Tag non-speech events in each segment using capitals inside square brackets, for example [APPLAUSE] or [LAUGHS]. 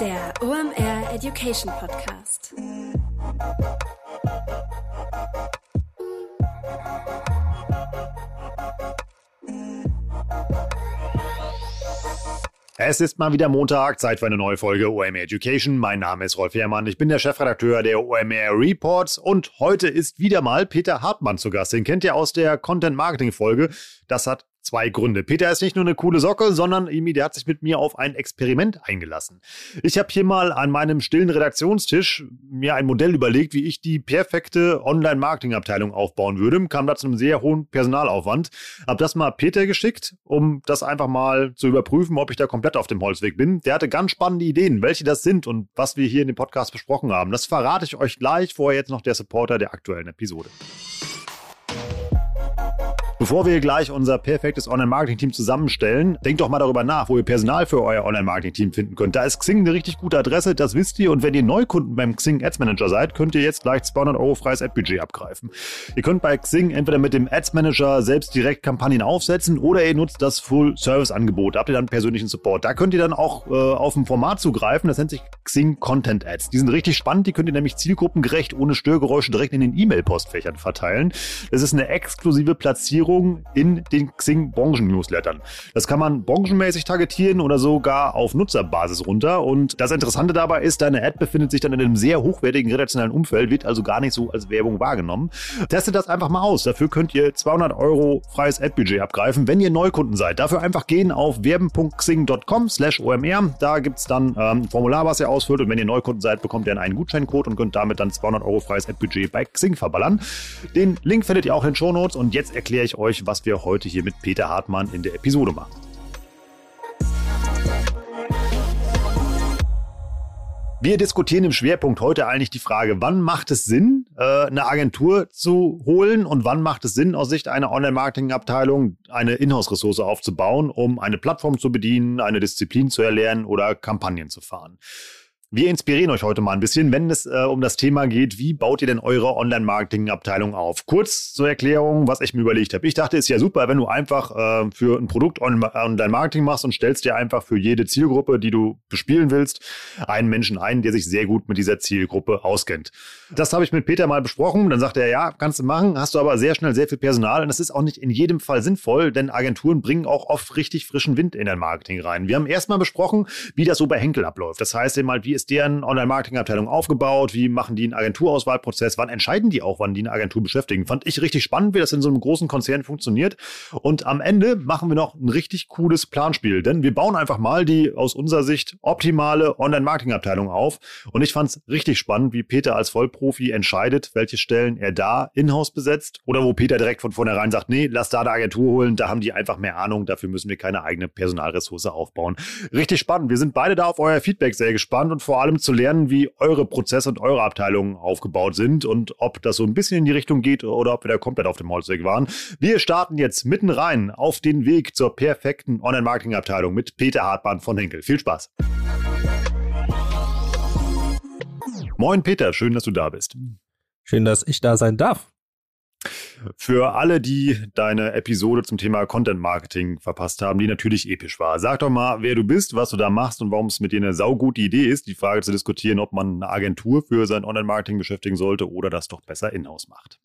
Der OMR Education Podcast. Es ist mal wieder Montag, Zeit für eine neue Folge OMR Education. Mein Name ist Rolf Herrmann, ich bin der Chefredakteur der OMR Reports und heute ist wieder mal Peter Hartmann zu Gast. Den kennt ihr aus der Content Marketing Folge. Das hat zwei Gründe. Peter ist nicht nur eine coole Socke, sondern Emi, der hat sich mit mir auf ein Experiment eingelassen. Ich habe hier mal an meinem stillen Redaktionstisch mir ein Modell überlegt, wie ich die perfekte Online-Marketing-Abteilung aufbauen würde. Kam da zu einem sehr hohen Personalaufwand. Hab das mal Peter geschickt, um das einfach mal zu überprüfen, ob ich da komplett auf dem Holzweg bin. Der hatte ganz spannende Ideen, welche das sind und was wir hier in dem Podcast besprochen haben. Das verrate ich euch gleich. Vorher jetzt noch der Supporter der aktuellen Episode. Bevor wir gleich unser perfektes Online-Marketing-Team zusammenstellen, denkt doch mal darüber nach, wo ihr Personal für euer Online-Marketing-Team finden könnt. Da ist Xing eine richtig gute Adresse, das wisst ihr. Und wenn ihr Neukunden beim Xing Ads Manager seid, könnt ihr jetzt gleich 200 Euro freies Ad-Budget abgreifen. Ihr könnt bei Xing entweder mit dem Ads Manager selbst direkt Kampagnen aufsetzen oder ihr nutzt das Full-Service-Angebot. Da habt ihr dann persönlichen Support. Da könnt ihr dann auch äh, auf ein Format zugreifen, das nennt sich Xing Content Ads. Die sind richtig spannend, die könnt ihr nämlich zielgruppengerecht ohne Störgeräusche direkt in den E-Mail-Postfächern verteilen. Das ist eine exklusive Platzierung Platzierung in den Xing Branchen-Newslettern. Das kann man branchenmäßig targetieren oder sogar auf Nutzerbasis runter. Und das Interessante dabei ist, deine Ad befindet sich dann in einem sehr hochwertigen redaktionellen Umfeld, wird also gar nicht so als Werbung wahrgenommen. Testet das einfach mal aus. Dafür könnt ihr 200 Euro freies Ad-Budget abgreifen, wenn ihr Neukunden seid. Dafür einfach gehen auf werben.xing.com slash omr. Da gibt es dann ähm, ein Formular, was ihr ausfüllt. Und wenn ihr Neukunden seid, bekommt ihr einen Gutscheincode und könnt damit dann 200 Euro freies Ad-Budget bei Xing verballern. Den Link findet ihr auch in den Show Notes. Und jetzt erkläre ich euch, was wir heute hier mit Peter Hartmann in der Episode machen. Wir diskutieren im Schwerpunkt heute eigentlich die Frage, wann macht es Sinn, äh, eine Agentur zu holen und wann macht es Sinn, aus Sicht einer Online-Marketing-Abteilung eine Inhouse-Ressource aufzubauen, um eine Plattform zu bedienen, eine Disziplin zu erlernen oder Kampagnen zu fahren. Wir inspirieren euch heute mal ein bisschen, wenn es äh, um das Thema geht, wie baut ihr denn eure Online-Marketing-Abteilung auf? Kurz zur Erklärung, was ich mir überlegt habe. Ich dachte, es ist ja super, wenn du einfach äh, für ein Produkt Online-Marketing machst und stellst dir einfach für jede Zielgruppe, die du bespielen willst, einen Menschen ein, der sich sehr gut mit dieser Zielgruppe auskennt. Das habe ich mit Peter mal besprochen. Dann sagte er, ja, kannst du machen, hast du aber sehr schnell sehr viel Personal und das ist auch nicht in jedem Fall sinnvoll, denn Agenturen bringen auch oft richtig frischen Wind in dein Marketing rein. Wir haben erstmal besprochen, wie das so bei Henkel abläuft. Das heißt eben halt, wie ist deren Online-Marketing-Abteilung aufgebaut? Wie machen die einen Agenturauswahlprozess? Wann entscheiden die auch, wann die eine Agentur beschäftigen? Fand ich richtig spannend, wie das in so einem großen Konzern funktioniert. Und am Ende machen wir noch ein richtig cooles Planspiel, denn wir bauen einfach mal die aus unserer Sicht optimale Online-Marketing-Abteilung auf. Und ich fand es richtig spannend, wie Peter als Vollprofi entscheidet, welche Stellen er da in-house besetzt oder wo Peter direkt von vornherein sagt, nee, lass da eine Agentur holen, da haben die einfach mehr Ahnung, dafür müssen wir keine eigene Personalressource aufbauen. Richtig spannend. Wir sind beide da auf euer Feedback sehr gespannt und vor allem zu lernen, wie eure Prozesse und eure Abteilungen aufgebaut sind und ob das so ein bisschen in die Richtung geht oder ob wir da komplett auf dem Holzweg waren. Wir starten jetzt mitten rein auf den Weg zur perfekten Online-Marketing-Abteilung mit Peter Hartmann von Henkel. Viel Spaß! Moin Peter, schön, dass du da bist. Schön, dass ich da sein darf. Für alle, die deine Episode zum Thema Content Marketing verpasst haben, die natürlich episch war. Sag doch mal, wer du bist, was du da machst und warum es mit dir eine saugute Idee ist, die Frage zu diskutieren, ob man eine Agentur für sein Online-Marketing beschäftigen sollte oder das doch besser in-house macht.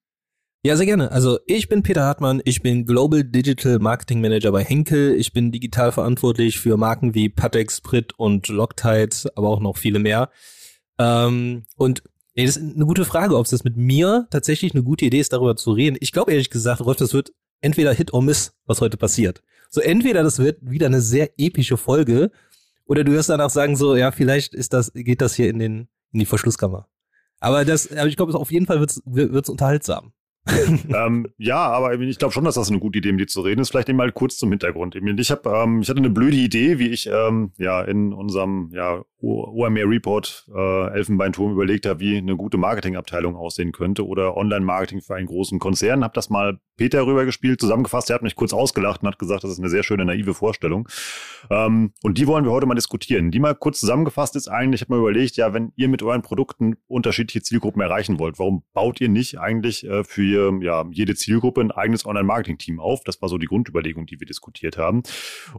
Ja, sehr gerne. Also ich bin Peter Hartmann, ich bin Global Digital Marketing Manager bei Henkel. Ich bin digital verantwortlich für Marken wie Patex, Sprit und Loctite, aber auch noch viele mehr. Ähm, und Nee, das ist eine gute Frage, ob es mit mir tatsächlich eine gute Idee ist, darüber zu reden. Ich glaube ehrlich gesagt, Rolf, das wird entweder Hit or Miss, was heute passiert. So entweder das wird wieder eine sehr epische Folge oder du wirst danach sagen so, ja, vielleicht ist das, geht das hier in den, in die Verschlusskammer. Aber das, aber ich glaube, auf jeden Fall wird's, wird's unterhaltsam. [LAUGHS] ähm, ja, aber ich glaube schon, dass das eine gute Idee, mit dir zu reden ist. Vielleicht mal kurz zum Hintergrund. Ich, hab, ähm, ich hatte eine blöde Idee, wie ich ähm, ja in unserem ja, OMR Report äh, Elfenbeinturm überlegt habe, wie eine gute Marketingabteilung aussehen könnte oder Online-Marketing für einen großen Konzern. Habe das mal Peter rübergespielt, zusammengefasst. Er hat mich kurz ausgelacht und hat gesagt, das ist eine sehr schöne naive Vorstellung. Ähm, und die wollen wir heute mal diskutieren. Die mal kurz zusammengefasst ist eigentlich, ich habe mir überlegt, ja, wenn ihr mit euren Produkten unterschiedliche Zielgruppen erreichen wollt, warum baut ihr nicht eigentlich äh, für ja, jede Zielgruppe ein eigenes Online-Marketing-Team auf? Das war so die Grundüberlegung, die wir diskutiert haben.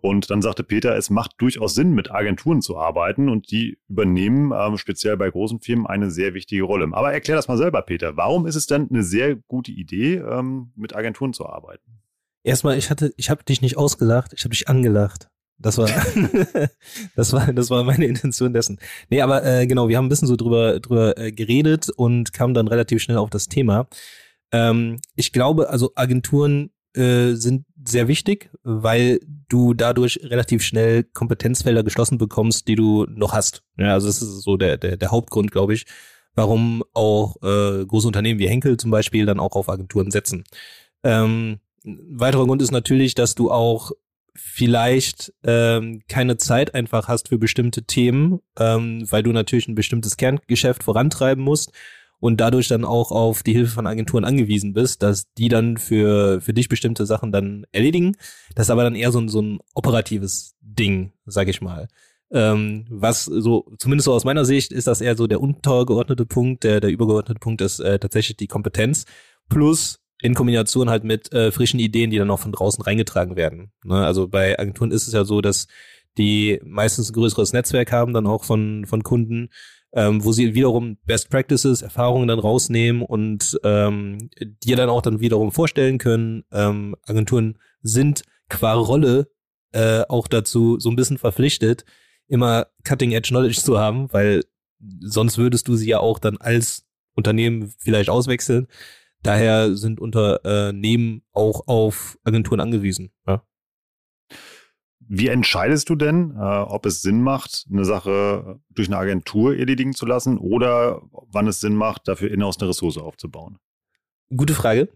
Und dann sagte Peter, es macht durchaus Sinn, mit Agenturen zu arbeiten und die übernehmen ähm, speziell bei großen Firmen eine sehr wichtige Rolle. Aber erklär das mal selber, Peter. Warum ist es denn eine sehr gute Idee, ähm, mit Agenturen zu arbeiten? Erstmal, ich hatte, ich habe dich nicht ausgelacht, ich habe dich angelacht. Das war, [LAUGHS] [LAUGHS] das war, das war meine Intention dessen. Nee, aber äh, genau, wir haben ein bisschen so drüber, drüber äh, geredet und kamen dann relativ schnell auf das Thema. Ähm, ich glaube, also Agenturen äh, sind sehr wichtig, weil du dadurch relativ schnell Kompetenzfelder geschlossen bekommst, die du noch hast. Ja, also das ist so der, der, der Hauptgrund, glaube ich, warum auch äh, große Unternehmen wie Henkel zum Beispiel dann auch auf Agenturen setzen. Ähm, weiterer Grund ist natürlich, dass du auch vielleicht ähm, keine Zeit einfach hast für bestimmte Themen, ähm, weil du natürlich ein bestimmtes Kerngeschäft vorantreiben musst und dadurch dann auch auf die Hilfe von Agenturen angewiesen bist, dass die dann für, für dich bestimmte Sachen dann erledigen. Das ist aber dann eher so ein, so ein operatives Ding, sag ich mal. Ähm, was so, zumindest so aus meiner Sicht, ist das eher so der untergeordnete Punkt. Der, der übergeordnete Punkt ist äh, tatsächlich die Kompetenz. Plus in Kombination halt mit äh, frischen Ideen, die dann auch von draußen reingetragen werden. Ne? Also bei Agenturen ist es ja so, dass die meistens ein größeres Netzwerk haben, dann auch von, von Kunden, ähm, wo sie wiederum Best Practices, Erfahrungen dann rausnehmen und ähm, dir dann auch dann wiederum vorstellen können. Ähm, Agenturen sind qua Rolle äh, auch dazu so ein bisschen verpflichtet, immer Cutting Edge Knowledge zu haben, weil sonst würdest du sie ja auch dann als Unternehmen vielleicht auswechseln. Daher sind Unternehmen auch auf Agenturen angewiesen. Ja. Wie entscheidest du denn, äh, ob es Sinn macht, eine Sache durch eine Agentur erledigen zu lassen oder wann es Sinn macht, dafür in-house eine Ressource aufzubauen? Gute Frage.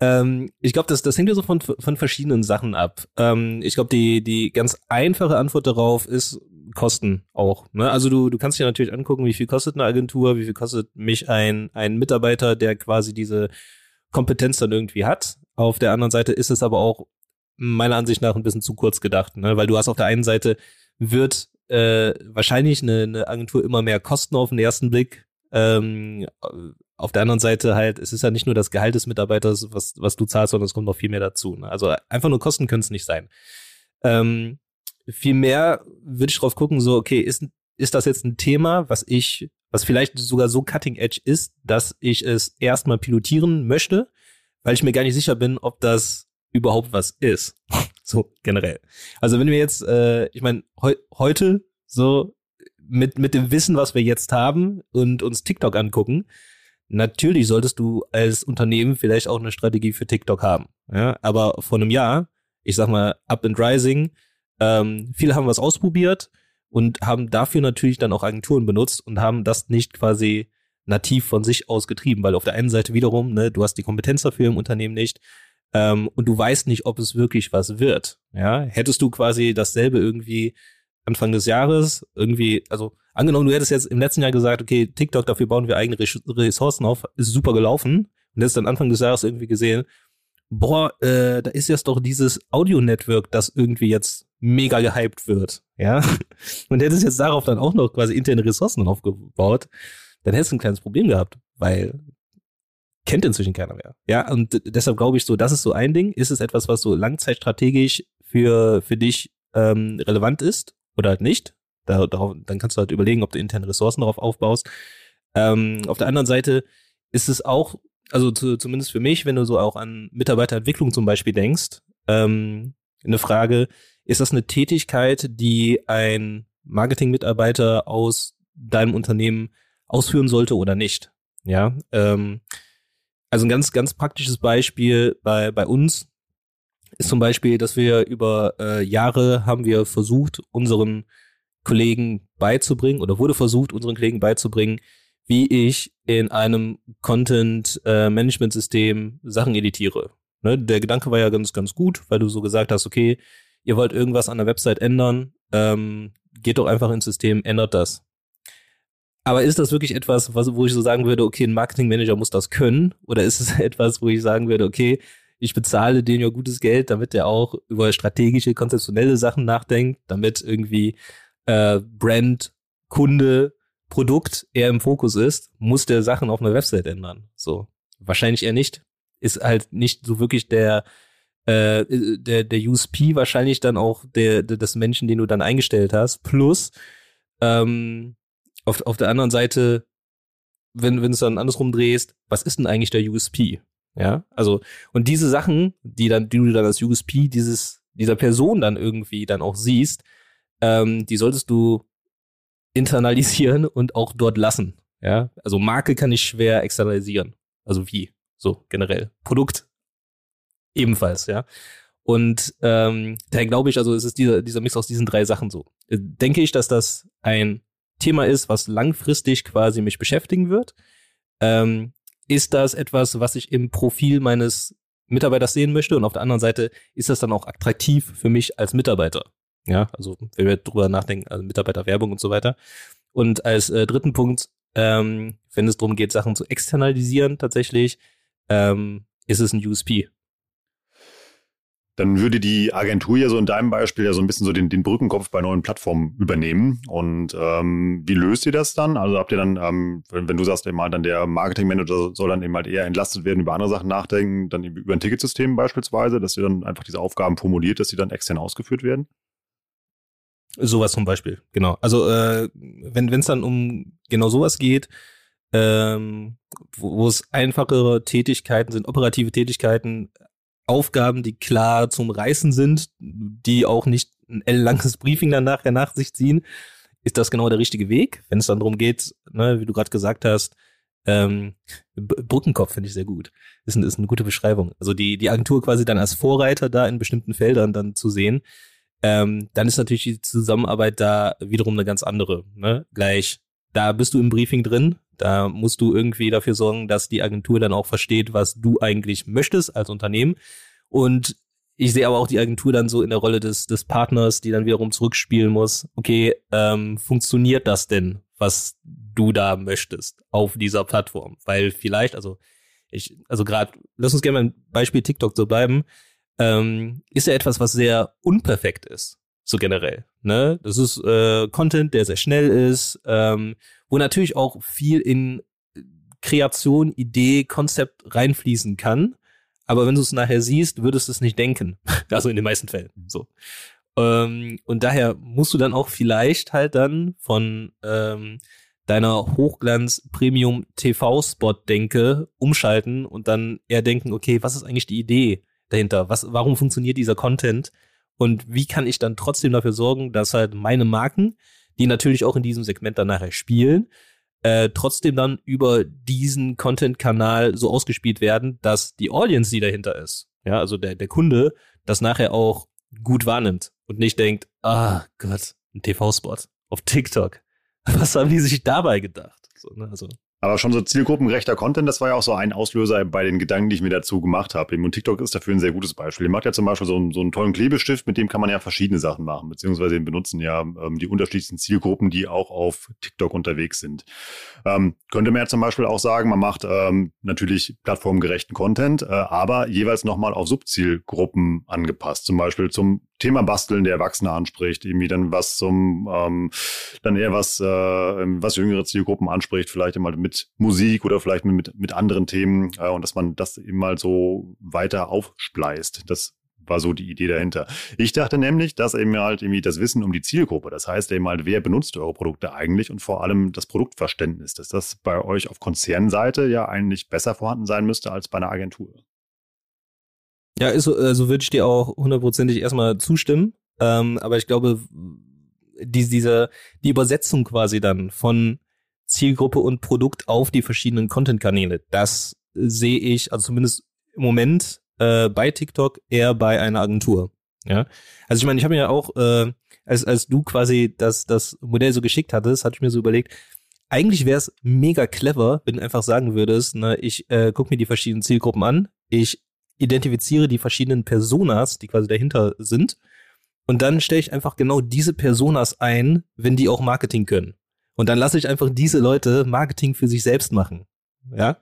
Ähm, ich glaube, das, das hängt ja so von, von verschiedenen Sachen ab. Ähm, ich glaube, die, die ganz einfache Antwort darauf ist Kosten auch. Ne? Also du, du kannst dir natürlich angucken, wie viel kostet eine Agentur, wie viel kostet mich ein, ein Mitarbeiter, der quasi diese Kompetenz dann irgendwie hat. Auf der anderen Seite ist es aber auch meiner Ansicht nach ein bisschen zu kurz gedacht, ne? weil du hast auf der einen Seite wird äh, wahrscheinlich eine, eine Agentur immer mehr kosten auf den ersten Blick. Ähm, auf der anderen Seite halt, es ist ja nicht nur das Gehalt des Mitarbeiters, was, was du zahlst, sondern es kommt noch viel mehr dazu. Ne? Also einfach nur Kosten können es nicht sein. Ähm, Vielmehr würde ich drauf gucken, so, okay, ist, ist das jetzt ein Thema, was ich, was vielleicht sogar so cutting edge ist, dass ich es erstmal pilotieren möchte, weil ich mir gar nicht sicher bin, ob das überhaupt was ist. so generell. Also wenn wir jetzt, äh, ich meine, heu heute so mit, mit dem Wissen, was wir jetzt haben und uns TikTok angucken, natürlich solltest du als Unternehmen vielleicht auch eine Strategie für TikTok haben. Ja? Aber vor einem Jahr, ich sag mal, Up and Rising, ähm, viele haben was ausprobiert und haben dafür natürlich dann auch Agenturen benutzt und haben das nicht quasi nativ von sich aus getrieben, weil auf der einen Seite wiederum, ne, du hast die Kompetenz dafür im Unternehmen nicht ähm, und du weißt nicht, ob es wirklich was wird. Ja, hättest du quasi dasselbe irgendwie Anfang des Jahres irgendwie, also angenommen, du hättest jetzt im letzten Jahr gesagt, okay, TikTok, dafür bauen wir eigene Ressourcen auf, ist super gelaufen und hättest dann Anfang des Jahres irgendwie gesehen, boah, äh, da ist jetzt doch dieses Audio-Network, das irgendwie jetzt mega gehypt wird, ja. [LAUGHS] Und hättest jetzt darauf dann auch noch quasi interne Ressourcen aufgebaut, dann hättest du ein kleines Problem gehabt, weil kennt inzwischen keiner mehr. Ja, und deshalb glaube ich so, das ist so ein Ding. Ist es etwas, was so langzeitstrategisch für, für dich ähm, relevant ist oder halt nicht? Da, darauf, dann kannst du halt überlegen, ob du interne Ressourcen darauf aufbaust. Ähm, auf der anderen Seite ist es auch also zu, zumindest für mich, wenn du so auch an Mitarbeiterentwicklung zum Beispiel denkst, ähm, eine Frage, ist das eine Tätigkeit, die ein Marketing-Mitarbeiter aus deinem Unternehmen ausführen sollte oder nicht? Ja, ähm, also ein ganz, ganz praktisches Beispiel bei, bei uns ist zum Beispiel, dass wir über äh, Jahre haben wir versucht, unseren Kollegen beizubringen oder wurde versucht, unseren Kollegen beizubringen, wie ich in einem Content-Management-System äh, Sachen editiere. Ne? Der Gedanke war ja ganz, ganz gut, weil du so gesagt hast, okay, ihr wollt irgendwas an der Website ändern, ähm, geht doch einfach ins System, ändert das. Aber ist das wirklich etwas, was, wo ich so sagen würde, okay, ein Marketingmanager muss das können? Oder ist es [LAUGHS] etwas, wo ich sagen würde, okay, ich bezahle den ja gutes Geld, damit der auch über strategische, konzeptionelle Sachen nachdenkt, damit irgendwie äh, Brand, Kunde, Produkt eher im Fokus ist, muss der Sachen auf einer Website ändern. So. Wahrscheinlich eher nicht. Ist halt nicht so wirklich der, äh, der, der USP wahrscheinlich dann auch der, der, des Menschen, den du dann eingestellt hast. Plus, ähm, auf, auf der anderen Seite, wenn, wenn du es dann andersrum drehst, was ist denn eigentlich der USP? Ja, also, und diese Sachen, die dann, die du dann als USP dieses, dieser Person dann irgendwie dann auch siehst, ähm, die solltest du internalisieren und auch dort lassen. Ja, also Marke kann ich schwer externalisieren. Also wie? So generell. Produkt ebenfalls, ja. Und ähm, daher glaube ich, also es ist dieser, dieser Mix aus diesen drei Sachen so. Äh, denke ich, dass das ein Thema ist, was langfristig quasi mich beschäftigen wird. Ähm, ist das etwas, was ich im Profil meines Mitarbeiters sehen möchte? Und auf der anderen Seite ist das dann auch attraktiv für mich als Mitarbeiter. Ja, also wenn wir drüber nachdenken, also Mitarbeiterwerbung und so weiter. Und als äh, dritten Punkt, ähm, wenn es darum geht, Sachen zu externalisieren tatsächlich, ähm, ist es ein USP dann würde die Agentur ja so in deinem Beispiel ja so ein bisschen so den, den Brückenkopf bei neuen Plattformen übernehmen. Und ähm, wie löst ihr das dann? Also habt ihr dann, ähm, wenn, wenn, du sagst, eben halt dann der Marketingmanager soll dann eben halt eher entlastet werden, über andere Sachen nachdenken, dann über ein Ticketsystem beispielsweise, dass ihr dann einfach diese Aufgaben formuliert, dass sie dann extern ausgeführt werden? Sowas zum Beispiel, genau. Also äh, wenn es dann um genau sowas geht, ähm, wo, wo es einfachere Tätigkeiten sind, operative Tätigkeiten, Aufgaben, die klar zum Reißen sind, die auch nicht ein ellenlanges Briefing dann nachher nach sich ziehen, ist das genau der richtige Weg. Wenn es dann darum geht, ne, wie du gerade gesagt hast, ähm, Brückenkopf finde ich sehr gut. Ist, ein, ist eine gute Beschreibung. Also die, die Agentur quasi dann als Vorreiter da in bestimmten Feldern dann zu sehen, ähm, dann ist natürlich die Zusammenarbeit da wiederum eine ganz andere. Ne? Gleich, da bist du im Briefing drin, da musst du irgendwie dafür sorgen, dass die Agentur dann auch versteht, was du eigentlich möchtest als Unternehmen. Und ich sehe aber auch die Agentur dann so in der Rolle des, des Partners, die dann wiederum zurückspielen muss. Okay, ähm, funktioniert das denn, was du da möchtest auf dieser Plattform? Weil vielleicht, also ich, also gerade, lass uns gerne ein Beispiel TikTok so bleiben, ähm, ist ja etwas, was sehr unperfekt ist, so generell. Ne, das ist äh, Content, der sehr schnell ist, ähm, wo natürlich auch viel in Kreation, Idee, Konzept reinfließen kann. Aber wenn du es nachher siehst, würdest du es nicht denken. [LAUGHS] also in den meisten Fällen. So. Ähm, und daher musst du dann auch vielleicht halt dann von ähm, deiner Hochglanz-Premium-TV-Spot-Denke umschalten und dann eher denken, okay, was ist eigentlich die Idee dahinter? Was, warum funktioniert dieser Content? Und wie kann ich dann trotzdem dafür sorgen, dass halt meine Marken die natürlich auch in diesem Segment dann nachher spielen, äh, trotzdem dann über diesen Content-Kanal so ausgespielt werden, dass die Audience, die dahinter ist, ja, also der, der Kunde, das nachher auch gut wahrnimmt und nicht denkt, ah Gott, ein TV-Spot auf TikTok. [LAUGHS] Was haben die sich dabei gedacht? So, ne? Also aber schon so zielgruppengerechter Content, das war ja auch so ein Auslöser bei den Gedanken, die ich mir dazu gemacht habe. Und TikTok ist dafür ein sehr gutes Beispiel. Ihr macht ja zum Beispiel so einen, so einen tollen Klebestift, mit dem kann man ja verschiedene Sachen machen, beziehungsweise den benutzen ja ähm, die unterschiedlichsten Zielgruppen, die auch auf TikTok unterwegs sind. Ähm, könnte man ja zum Beispiel auch sagen, man macht ähm, natürlich plattformgerechten Content, äh, aber jeweils nochmal auf Subzielgruppen angepasst. Zum Beispiel zum Thema Basteln der Erwachsene anspricht, irgendwie dann was zum, ähm, dann eher was, äh, was jüngere Zielgruppen anspricht, vielleicht immer mit Musik oder vielleicht mit, mit anderen Themen äh, und dass man das eben mal so weiter aufspleist. Das war so die Idee dahinter. Ich dachte nämlich, dass eben halt irgendwie das Wissen um die Zielgruppe, das heißt eben halt, wer benutzt eure Produkte eigentlich und vor allem das Produktverständnis, dass das bei euch auf Konzernseite ja eigentlich besser vorhanden sein müsste als bei einer Agentur. Ja, ist, also würde ich dir auch hundertprozentig erstmal zustimmen. Ähm, aber ich glaube, die, diese, die Übersetzung quasi dann von Zielgruppe und Produkt auf die verschiedenen Content-Kanäle, das sehe ich, also zumindest im Moment äh, bei TikTok eher bei einer Agentur. Ja, also ich meine, ich habe mir ja auch, äh, als als du quasi das das Modell so geschickt hattest, hatte ich mir so überlegt, eigentlich wäre es mega clever, wenn du einfach sagen würdest, ne, ich äh, gucke mir die verschiedenen Zielgruppen an, ich identifiziere die verschiedenen Personas, die quasi dahinter sind. Und dann stelle ich einfach genau diese Personas ein, wenn die auch Marketing können. Und dann lasse ich einfach diese Leute Marketing für sich selbst machen. Ja,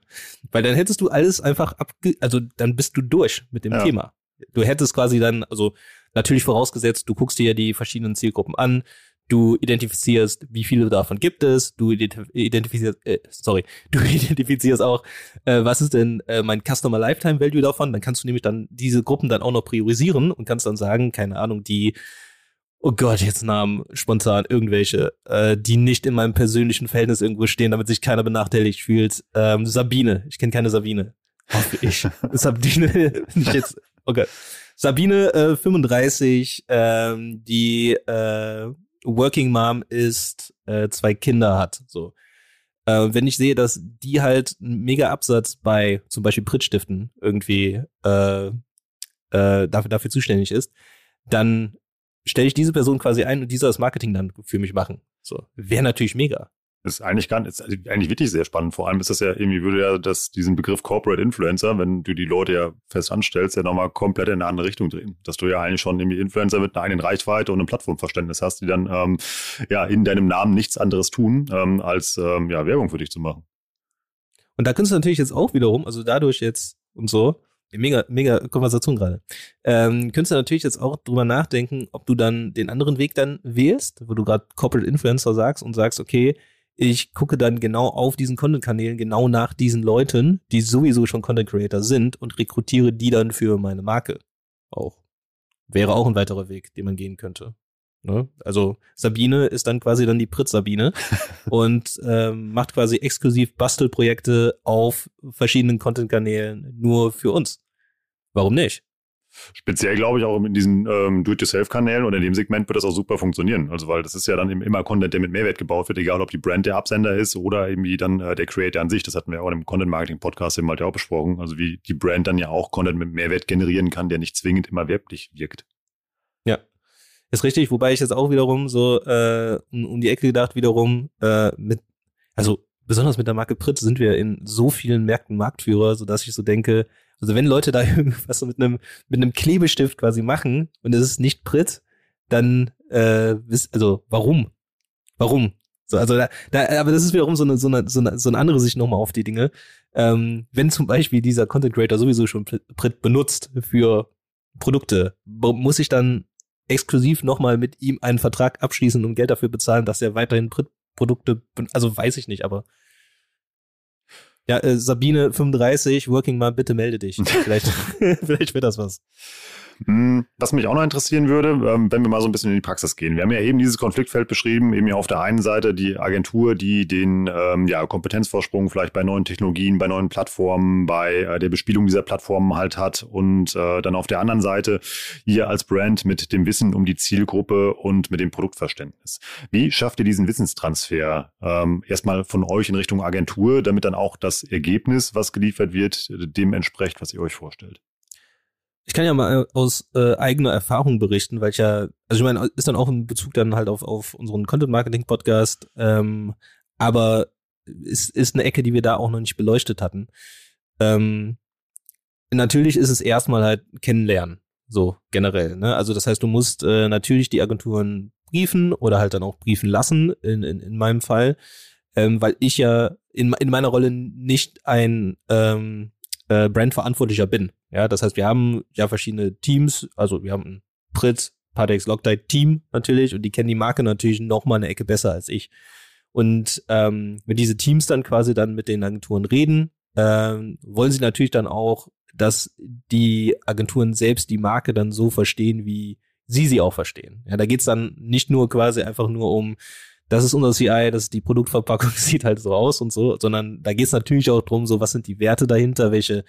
weil dann hättest du alles einfach abge, also dann bist du durch mit dem Ja. Thema. Du hättest quasi dann, also natürlich vorausgesetzt, du guckst dir die verschiedenen Zielgruppen an, du identifizierst, wie viele davon gibt es, du identif identifizierst, äh, sorry, [LAUGHS] du identifizierst auch, äh, was ist denn äh, mein Customer Lifetime Value davon, dann kannst du nämlich dann diese Gruppen dann auch noch priorisieren und kannst dann sagen, keine Ahnung, die Oh Gott, jetzt Namen spontan irgendwelche, äh, die nicht in meinem persönlichen Verhältnis irgendwo stehen, damit sich keiner benachteiligt fühlt. Ähm, Sabine, ich kenne keine Sabine. Hoffe ich. [LAUGHS] Sabine, [LAUGHS] nicht jetzt, oh Gott. Sabine, äh, 35, ähm, die äh, Working Mom ist, äh, zwei Kinder hat. So. Äh, wenn ich sehe, dass die halt einen mega Absatz bei zum Beispiel Prittstiften irgendwie äh, äh, dafür, dafür zuständig ist, dann stelle ich diese Person quasi ein und die soll das Marketing dann für mich machen. So, wäre natürlich mega. Ist eigentlich gar ist eigentlich wirklich sehr spannend. Vor allem ist das ja irgendwie, würde ja das, diesen Begriff Corporate Influencer, wenn du die Leute ja fest anstellst, ja nochmal komplett in eine andere Richtung drehen. Dass du ja eigentlich schon irgendwie Influencer mit einer eigenen Reichweite und einem Plattformverständnis hast, die dann ähm, ja in deinem Namen nichts anderes tun, ähm, als ähm, ja, Werbung für dich zu machen. Und da könntest du natürlich jetzt auch wiederum, also dadurch jetzt und so, mega, mega Konversation gerade, ähm, könntest du natürlich jetzt auch drüber nachdenken, ob du dann den anderen Weg dann wählst, wo du gerade Corporate Influencer sagst und sagst, okay, ich gucke dann genau auf diesen Content-Kanälen, genau nach diesen Leuten, die sowieso schon Content Creator sind und rekrutiere die dann für meine Marke. Auch. Wäre auch ein weiterer Weg, den man gehen könnte. Ne? Also Sabine ist dann quasi dann die Pritz-Sabine [LAUGHS] und ähm, macht quasi exklusiv Bastelprojekte auf verschiedenen Content-Kanälen nur für uns. Warum nicht? Speziell glaube ich auch in diesen ähm, Do-it-yourself-Kanälen und in dem Segment wird das auch super funktionieren. Also weil das ist ja dann eben immer Content, der mit Mehrwert gebaut wird, egal ob die Brand der Absender ist oder irgendwie dann äh, der Creator an sich. Das hatten wir auch im Content-Marketing-Podcast eben halt ja auch besprochen. Also wie die Brand dann ja auch Content mit Mehrwert generieren kann, der nicht zwingend immer werblich wirkt. Ja, ist richtig. Wobei ich jetzt auch wiederum so äh, um, um die Ecke gedacht wiederum äh, mit, also besonders mit der Marke Pritt sind wir in so vielen Märkten Marktführer, so dass ich so denke, also wenn Leute da [LAUGHS] irgendwas so mit einem mit einem Klebestift quasi machen und es ist nicht Pritt, dann äh, also warum? Warum? So, also da, da, aber das ist wiederum so eine, so eine, so eine, so eine andere Sicht nochmal auf die Dinge. Ähm, wenn zum Beispiel dieser Content Creator sowieso schon Pritt benutzt für Produkte, muss ich dann exklusiv nochmal mit ihm einen Vertrag abschließen und Geld dafür bezahlen, dass er weiterhin Pritt Produkte, also weiß ich nicht, aber ja, äh, Sabine 35, Working Mom, bitte melde dich. [LAUGHS] Vielleicht, [LAUGHS] vielleicht wird das was. Hm, Was mich auch noch interessieren würde, ähm, wenn wir mal so ein bisschen in die Praxis gehen. Wir haben ja eben dieses Konfliktfeld beschrieben, eben ja auf der einen Seite die Agentur, die den ähm, ja, Kompetenzvorsprung vielleicht bei neuen Technologien, bei neuen Plattformen, bei äh, der Bespielung dieser Plattformen halt hat und äh, dann auf der anderen Seite ihr als Brand mit dem Wissen um die Zielgruppe und mit dem Produktverständnis. Wie schafft ihr diesen Wissenstransfer ähm, erstmal von euch in Richtung Agentur, damit dann auch das Ergebnis, was geliefert wird, dem entspricht, was ihr euch vorstellt? Ich kann ja mal aus äh, eigener Erfahrung berichten, weil ich ja, also ich meine, ist dann auch ein Bezug dann halt auf, auf unseren Content-Marketing-Podcast, ähm, aber ist, ist eine Ecke, die wir da auch noch nicht beleuchtet hatten. Ähm, natürlich ist es erstmal halt kennenlernen, so generell. Ne? Also das heißt, du musst äh, natürlich die Agenturen briefen oder halt dann auch briefen lassen, in, in, in meinem Fall, ähm, weil ich ja in, in meiner Rolle nicht ein ähm, äh, Brandverantwortlicher bin. Ja, das heißt, wir haben ja verschiedene Teams, also wir haben ein Pritz, Patex, Loctite Team natürlich und die kennen die Marke natürlich noch mal eine Ecke besser als ich. Und ähm, wenn diese Teams dann quasi dann mit den Agenturen reden, ähm, wollen sie natürlich dann auch, dass die Agenturen selbst die Marke dann so verstehen, wie sie sie auch verstehen. Ja, da geht's dann nicht nur quasi einfach nur um, das ist unser CI, das ist die Produktverpackung, [LAUGHS] sieht halt so aus und so, sondern da geht's natürlich auch drum, so was sind die Werte dahinter, welche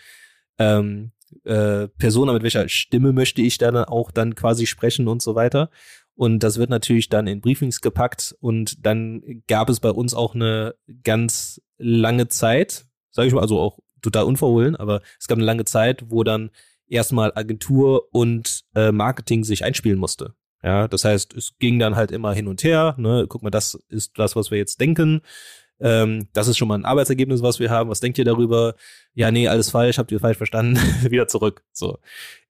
ähm, äh, Persona, mit welcher Stimme möchte ich dann auch dann quasi sprechen und so weiter. Und das wird natürlich dann in Briefings gepackt und dann gab es bei uns auch eine ganz lange Zeit, sage ich mal, also auch total unverhohlen, aber es gab eine lange Zeit, wo dann erstmal Agentur und äh, Marketing sich einspielen musste. Ja, das heißt, es ging dann halt immer hin und her. Ne? Guck mal, das ist das, was wir jetzt denken. Ähm, das ist schon mal ein Arbeitsergebnis, was wir haben. Was denkt ihr darüber? Ja, nee, alles falsch, habt ihr falsch verstanden. [LAUGHS] Wieder zurück. So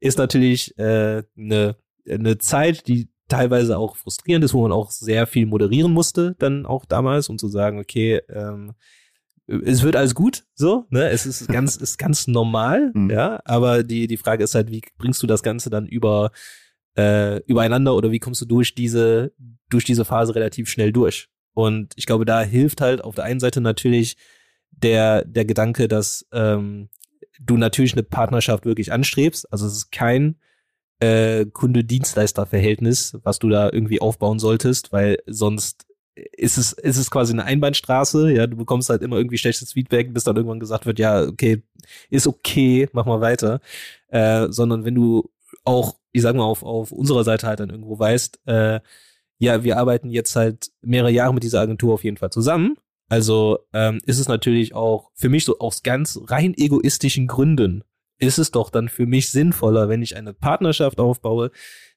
ist natürlich äh, eine eine Zeit, die teilweise auch frustrierend ist, wo man auch sehr viel moderieren musste, dann auch damals, um zu sagen, okay, ähm, es wird alles gut, so, ne? Es ist [LAUGHS] ganz, ist ganz normal, mhm. ja. Aber die, die Frage ist halt, wie bringst du das Ganze dann über, äh, übereinander oder wie kommst du durch diese, durch diese Phase relativ schnell durch? Und ich glaube, da hilft halt auf der einen Seite natürlich der, der Gedanke, dass ähm, du natürlich eine Partnerschaft wirklich anstrebst. Also es ist kein äh, Kunde-Dienstleister-Verhältnis, was du da irgendwie aufbauen solltest, weil sonst ist es, ist es quasi eine Einbahnstraße, ja, du bekommst halt immer irgendwie schlechtes Feedback, bis dann irgendwann gesagt wird, ja, okay, ist okay, mach mal weiter. Äh, sondern wenn du auch, ich sag mal, auf, auf unserer Seite halt dann irgendwo weißt, äh, ja, wir arbeiten jetzt halt mehrere Jahre mit dieser Agentur auf jeden Fall zusammen. Also ähm, ist es natürlich auch für mich so aus ganz rein egoistischen Gründen ist es doch dann für mich sinnvoller, wenn ich eine Partnerschaft aufbaue,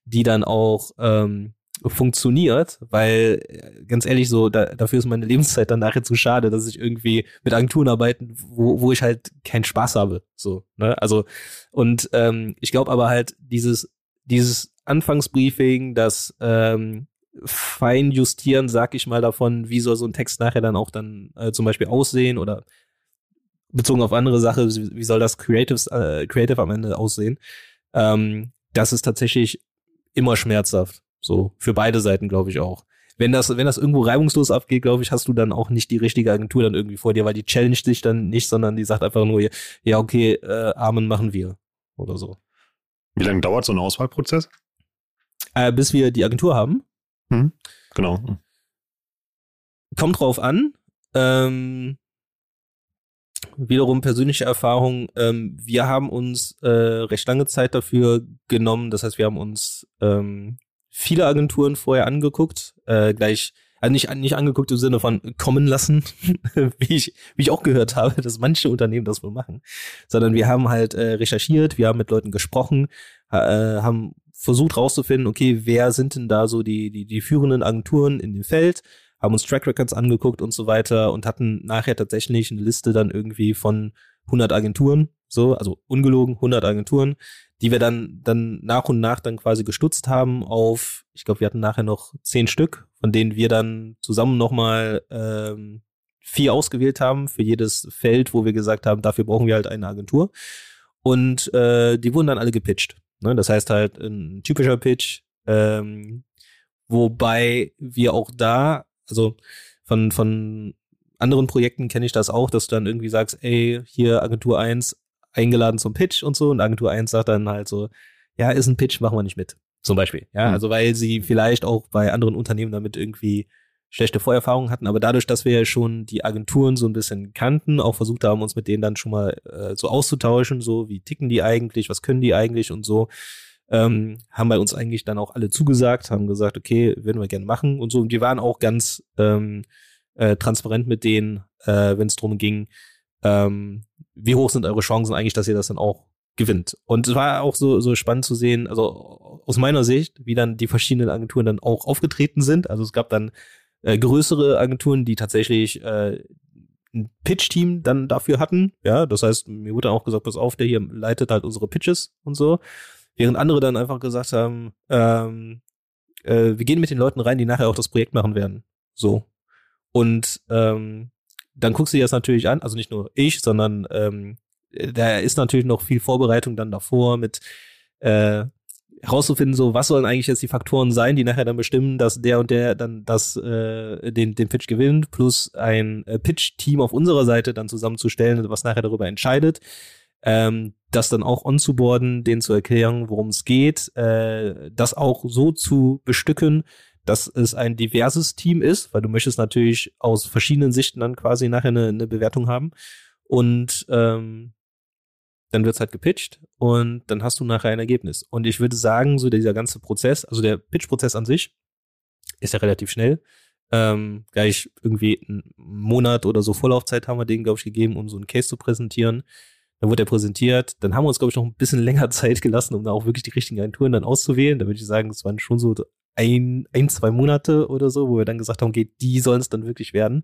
die dann auch ähm, funktioniert, weil äh, ganz ehrlich so, da, dafür ist meine Lebenszeit dann nachher zu schade, dass ich irgendwie mit Agenturen arbeiten, wo, wo ich halt keinen Spaß habe. So, ne? Also, und ähm, ich glaube aber halt, dieses, dieses Anfangsbriefing, das ähm, fein justieren, sag ich mal, davon, wie soll so ein Text nachher dann auch dann äh, zum Beispiel aussehen oder bezogen auf andere Sache, wie soll das Creatives, äh, Creative am Ende aussehen? Ähm, das ist tatsächlich immer schmerzhaft. So, für beide Seiten, glaube ich auch. Wenn das, wenn das irgendwo reibungslos abgeht, glaube ich, hast du dann auch nicht die richtige Agentur dann irgendwie vor dir, weil die challenge dich dann nicht, sondern die sagt einfach nur, ja, okay, äh, Amen machen wir. Oder so. Wie lange dauert so ein Auswahlprozess? Äh, bis wir die Agentur haben. Hm, genau. Kommt drauf an. Ähm, wiederum persönliche Erfahrung. Ähm, wir haben uns äh, recht lange Zeit dafür genommen. Das heißt, wir haben uns ähm, viele Agenturen vorher angeguckt, äh, gleich also nicht, nicht angeguckt im Sinne von kommen lassen, [LAUGHS] wie ich, wie ich auch gehört habe, dass manche Unternehmen das wohl machen, sondern wir haben halt äh, recherchiert, wir haben mit Leuten gesprochen, äh, haben versucht rauszufinden, okay, wer sind denn da so die, die, die führenden Agenturen in dem Feld, haben uns Track Records angeguckt und so weiter und hatten nachher tatsächlich eine Liste dann irgendwie von 100 Agenturen, so, also ungelogen 100 Agenturen, die wir dann, dann nach und nach dann quasi gestutzt haben auf, ich glaube, wir hatten nachher noch zehn Stück, von denen wir dann zusammen nochmal ähm, vier ausgewählt haben für jedes Feld, wo wir gesagt haben, dafür brauchen wir halt eine Agentur. Und äh, die wurden dann alle gepitcht. Ne? Das heißt halt ein typischer Pitch, ähm, wobei wir auch da also von, von anderen Projekten kenne ich das auch, dass du dann irgendwie sagst, ey, hier Agentur 1 eingeladen zum Pitch und so und Agentur 1 sagt dann halt so, ja, ist ein Pitch, machen wir nicht mit. Zum Beispiel. Ja, mhm. also weil sie vielleicht auch bei anderen Unternehmen damit irgendwie schlechte Vorerfahrungen hatten, aber dadurch, dass wir ja schon die Agenturen so ein bisschen kannten, auch versucht haben, uns mit denen dann schon mal äh, so auszutauschen, so wie ticken die eigentlich, was können die eigentlich und so, ähm, haben bei uns eigentlich dann auch alle zugesagt, haben gesagt, okay, würden wir gerne machen und so. Und die waren auch ganz ähm, äh, transparent mit denen, äh, wenn es darum ging, ähm, wie hoch sind eure Chancen eigentlich, dass ihr das dann auch gewinnt. Und es war auch so, so spannend zu sehen, also aus meiner Sicht, wie dann die verschiedenen Agenturen dann auch aufgetreten sind. Also es gab dann äh, größere Agenturen, die tatsächlich äh, ein Pitch-Team dann dafür hatten. Ja, das heißt, mir wurde auch gesagt, pass auf, der hier leitet halt unsere Pitches und so. Während andere dann einfach gesagt haben, ähm, äh, wir gehen mit den Leuten rein, die nachher auch das Projekt machen werden. So. Und ähm, dann guckst du dir das natürlich an, also nicht nur ich, sondern ähm, da ist natürlich noch viel Vorbereitung dann davor mit äh, herauszufinden, so was sollen eigentlich jetzt die Faktoren sein, die nachher dann bestimmen, dass der und der dann das äh, den den Pitch gewinnt, plus ein äh, Pitch-Team auf unserer Seite dann zusammenzustellen, was nachher darüber entscheidet ähm, das dann auch onzuboarden, denen zu erklären, worum es geht, äh, das auch so zu bestücken, dass es ein diverses Team ist, weil du möchtest natürlich aus verschiedenen Sichten dann quasi nachher eine, eine Bewertung haben. Und ähm, dann wird's halt gepitcht und dann hast du nachher ein Ergebnis. Und ich würde sagen, so dieser ganze Prozess, also der Pitch-Prozess an sich, ist ja relativ schnell. Ähm, gleich irgendwie einen Monat oder so Vorlaufzeit haben wir denen, glaube ich, gegeben, um so einen Case zu präsentieren. Dann wurde er präsentiert. Dann haben wir uns, glaube ich, noch ein bisschen [LAUGHS] länger Zeit gelassen, um da auch wirklich die richtigen Agenturen dann auszuwählen. Da würde ich sagen, es waren schon so ein, ein, zwei Monate oder so, wo wir dann gesagt haben, okay, die sollen es dann wirklich werden.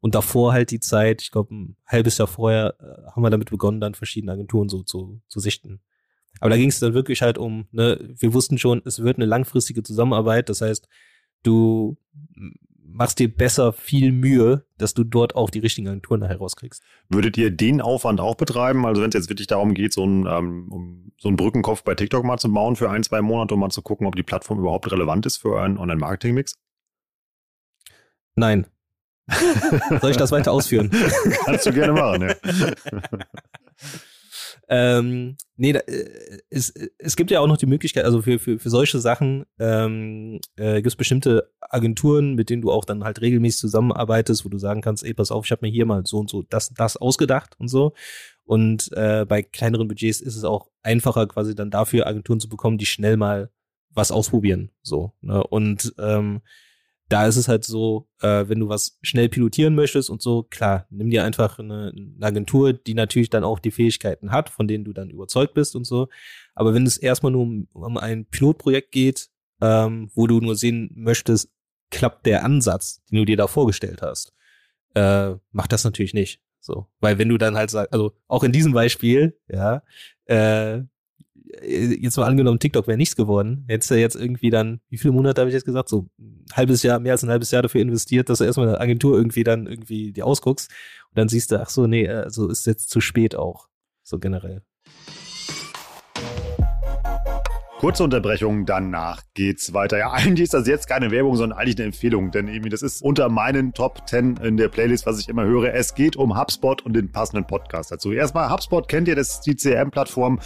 Und davor halt die Zeit, ich glaube, ein halbes Jahr vorher äh, haben wir damit begonnen, dann verschiedene Agenturen so zu, zu sichten. Aber da ging es dann wirklich halt um, ne, wir wussten schon, es wird eine langfristige Zusammenarbeit. Das heißt, du machst dir besser viel Mühe, dass du dort auch die richtigen Agenturen nachher rauskriegst. Würdet ihr den Aufwand auch betreiben? Also wenn es jetzt wirklich darum geht, so ein, ähm, um so einen Brückenkopf bei TikTok mal zu bauen für ein, zwei Monate, um mal zu gucken, ob die Plattform überhaupt relevant ist für einen Online-Marketing-Mix? Nein. [LAUGHS] Soll ich das weiter ausführen? [LAUGHS] Kannst du gerne machen, ja. [LAUGHS] Ähm, nee, da, äh, es, es gibt ja auch noch die Möglichkeit, also für, für, für solche Sachen ähm, äh, gibt es bestimmte Agenturen, mit denen du auch dann halt regelmäßig zusammenarbeitest, wo du sagen kannst, ey, pass auf, ich habe mir hier mal so und so das, das ausgedacht und so. Und äh, bei kleineren Budgets ist es auch einfacher, quasi dann dafür Agenturen zu bekommen, die schnell mal was ausprobieren. So. Ne? Und ähm, da ist es halt so, äh, wenn du was schnell pilotieren möchtest und so, klar, nimm dir einfach eine, eine, Agentur, die natürlich dann auch die Fähigkeiten hat, von denen du dann überzeugt bist und so. Aber wenn es erstmal nur um, um ein Pilotprojekt geht, ähm, wo du nur sehen möchtest, klappt der Ansatz, den du dir da vorgestellt hast, äh, mach das natürlich nicht. So, weil wenn du dann halt sagst, also auch in diesem Beispiel, ja, äh, jetzt mal angenommen, TikTok wäre nichts geworden, hättest du jetzt irgendwie dann, wie viele Monate habe ich jetzt gesagt, so ein halbes Jahr, mehr als ein halbes Jahr dafür investiert, dass du erstmal eine Agentur irgendwie dann irgendwie die ausguckst und dann siehst du, ach so, nee, also ist jetzt zu spät auch, so generell. Kurze Unterbrechung, danach geht's weiter. Ja, eigentlich ist das jetzt keine Werbung, sondern eigentlich eine Empfehlung, denn irgendwie das ist unter meinen Top 10 in der Playlist, was ich immer höre. Es geht um HubSpot und den passenden Podcast dazu. Erstmal, HubSpot kennt ihr, das ist die CRM-Plattform.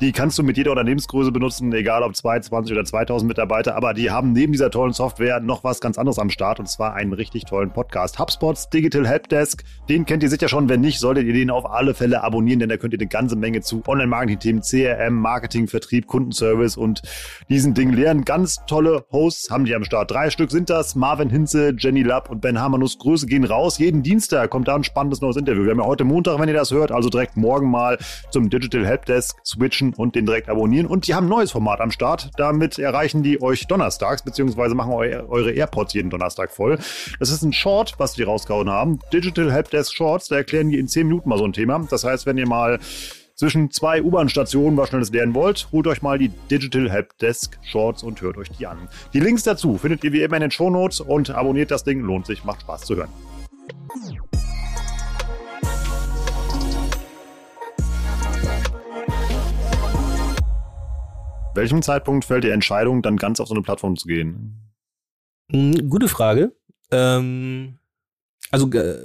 Die kannst du mit jeder Unternehmensgröße benutzen, egal ob 22 oder 2000 Mitarbeiter, aber die haben neben dieser tollen Software noch was ganz anderes am Start und zwar einen richtig tollen Podcast. HubSpots Digital Helpdesk, den kennt ihr sicher schon. Wenn nicht, solltet ihr den auf alle Fälle abonnieren, denn da könnt ihr eine ganze Menge zu Online-Marketing-Themen, CRM, Marketing, Vertrieb, Kundenservice, Service und diesen Ding lernen. Ganz tolle Hosts haben die am Start. Drei Stück sind das. Marvin Hinze, Jenny Lapp und Ben Hamanus. Grüße gehen raus. Jeden Dienstag kommt da ein spannendes neues Interview. Wir haben ja heute Montag, wenn ihr das hört, also direkt morgen mal zum Digital Helpdesk switchen und den direkt abonnieren. Und die haben ein neues Format am Start. Damit erreichen die euch donnerstags, beziehungsweise machen eure AirPods jeden Donnerstag voll. Das ist ein Short, was die rausgehauen haben. Digital Helpdesk Shorts. Da erklären die in zehn Minuten mal so ein Thema. Das heißt, wenn ihr mal zwischen zwei U-Bahn-Stationen was Schnelles lernen wollt, holt euch mal die Digital Helpdesk Shorts und hört euch die an. Die Links dazu findet ihr wie immer in den Shownotes und abonniert das Ding, lohnt sich, macht Spaß zu hören. Welchem Zeitpunkt fällt die Entscheidung, dann ganz auf so eine Plattform zu gehen? Hm, gute Frage. Ähm, also äh,